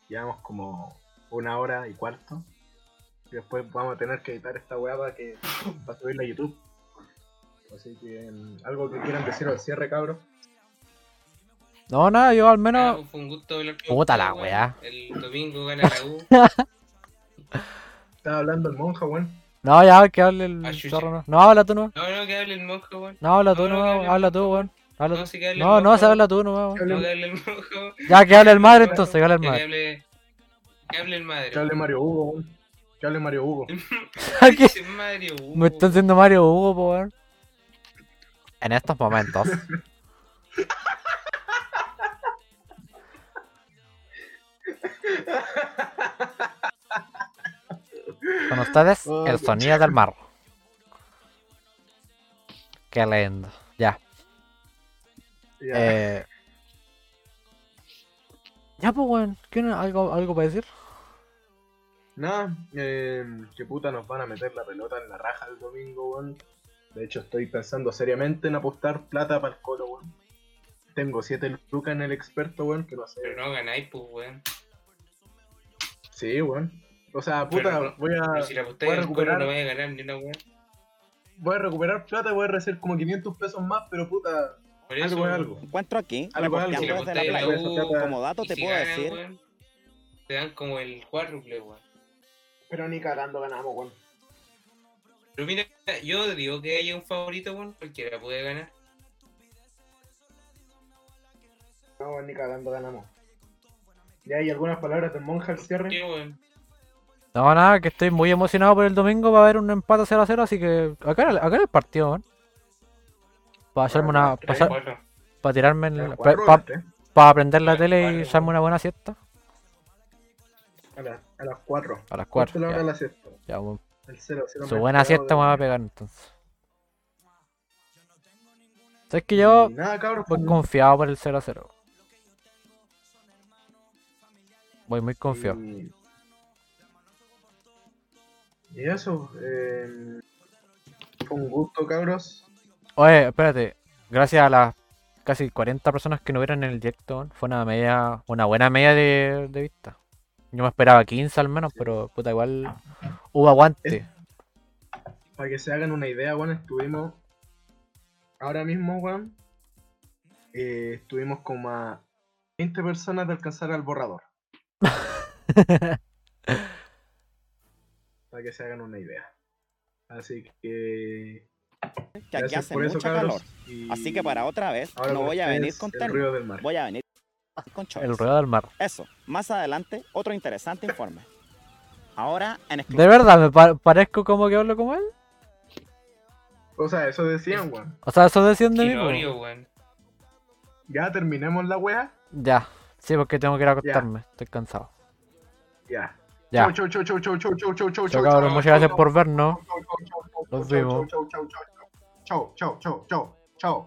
S3: llevamos como una hora y cuarto. Y después vamos a tener que editar esta weá para, que, para subirla a YouTube. Así que, algo que quieran decir al cierre, cabros.
S1: No, nada, yo al
S2: Ah,
S1: menos.
S2: fue un gusto hablar con
S1: Puta la weá.
S2: El domingo gana la U.
S3: Estaba hablando el monja, weón.
S1: No, ya, que hable el
S2: Ah,
S1: zorro, no. No, habla tú no.
S2: No, no, que hable el monje, weón.
S1: No, habla tú
S2: No, que
S1: habla tú, weón. Habla
S2: No, que hable el
S1: No, no, se habla tú no, weón.
S2: No, que hable el.
S1: Ya, que hable el madre entonces, que hable el
S2: Que
S1: madre.
S2: hable, que hable el madre.
S3: Que hable Mario Hugo, weón. Que hable Mario Hugo.
S2: Dice Mario Hugo.
S1: me están haciendo Mario Hugo, po, weón. En estos momentos. Con ustedes,
S3: Oh,
S1: el sonido del mar. Qué lindo. Ya.
S3: Ya.
S1: Eh... Ya, pues, weón. ¿Tienen algo, algo para decir?
S3: Nada, eh, que puta nos van a meter la pelota en la raja el domingo, weón. De hecho, estoy pensando seriamente en apostar plata para el colo, weón. Tengo 7 lucas en el experto, weón, que no sé.
S2: Pero no ganáis, pues, weón.
S3: Sí, weón. O sea, puta,
S2: Pero
S3: voy a,
S2: Pero si la
S3: voy
S2: apostáis al
S3: recuperar,
S2: no vais a ganar ni una weón.
S3: voy a recuperar plata y voy a recibir como 500 pesos más, pero puta,
S2: Por eso,
S3: algo es algo.
S4: Encuentro aquí,
S3: Algo, algo.
S2: Si la
S4: desde la
S2: apostáis a la
S4: playa.
S2: U
S4: Como dato te
S2: si
S4: puedo
S2: ganan,
S4: decir,
S2: weón, te dan como el cuádruple, weón.
S3: Pero ni cagando ganamos, weón.
S2: Pero mira, yo digo que haya un favorito, weón, cualquiera puede ganar.
S3: No, weón, ni cagando ganamos. ¿Ya hay algunas palabras del monja al cierre?
S1: No, nada, que estoy muy emocionado por el domingo. Va a haber un empate 0 a 0, así que acá, en el- acá el partido, weón. Para hacerme una. Para, tirarme en.
S3: A las
S1: Para
S3: ¿viste?
S1: aprender la tele y echarme una buena siesta.
S3: A, las- a las 4.
S1: A las
S3: ¿Cuánto
S1: 4.
S3: la hora
S1: Ya,
S3: la siesta?
S1: ya, weón.
S3: El 0, 0
S1: Su buena siesta me va a pegar entonces. ¿Sabes que yo
S3: Nada, cabros.
S1: voy
S3: pues,
S1: confiado por el 0 a 0? Voy muy confiado.
S3: Y, y eso, eh, fue un gusto, cabros.
S1: Oye, espérate. Gracias a las casi 40 personas que no vieron en el directo, fue una media, una buena media de, de vista. Yo me esperaba 15 al menos, pero puta, igual hubo aguante.
S3: para que se hagan una idea, weón, estuvimos. Ahora mismo, weón. eh, estuvimos como a 20 personas de alcanzar al borrador. Para que se hagan una idea. Así que.
S4: Que aquí hace
S3: por eso,
S4: mucho
S3: cabros,
S4: calor.
S3: y
S4: Así que para otra vez
S3: ahora
S4: no voy a venir con
S3: mar.
S4: Voy a venir con.
S1: El ruedo del mar.
S4: Eso, más adelante, otro interesante informe. Ahora en
S1: ¿De
S4: exclusiva.
S1: verdad me pa- parezco como que hablo como él?
S3: O sea, eso decían, weón.
S1: O sea, eso decían de mí.
S2: weón.
S3: Ya terminemos la wea.
S1: Ya. Sí, porque tengo que ir a acostarme. Estoy cansado.
S3: Ya.
S1: Ya.
S3: Chau, chau, chau, chau, chau, chau, chau, chau,
S1: Chao,
S3: chau,
S1: cabros.
S3: chau,
S1: Muchas gracias por vernos.
S3: chau, chau, chau, chau,
S1: Nos vemos.
S3: Chau, chau, chau, chau, chau, chau, chau, chau, chau.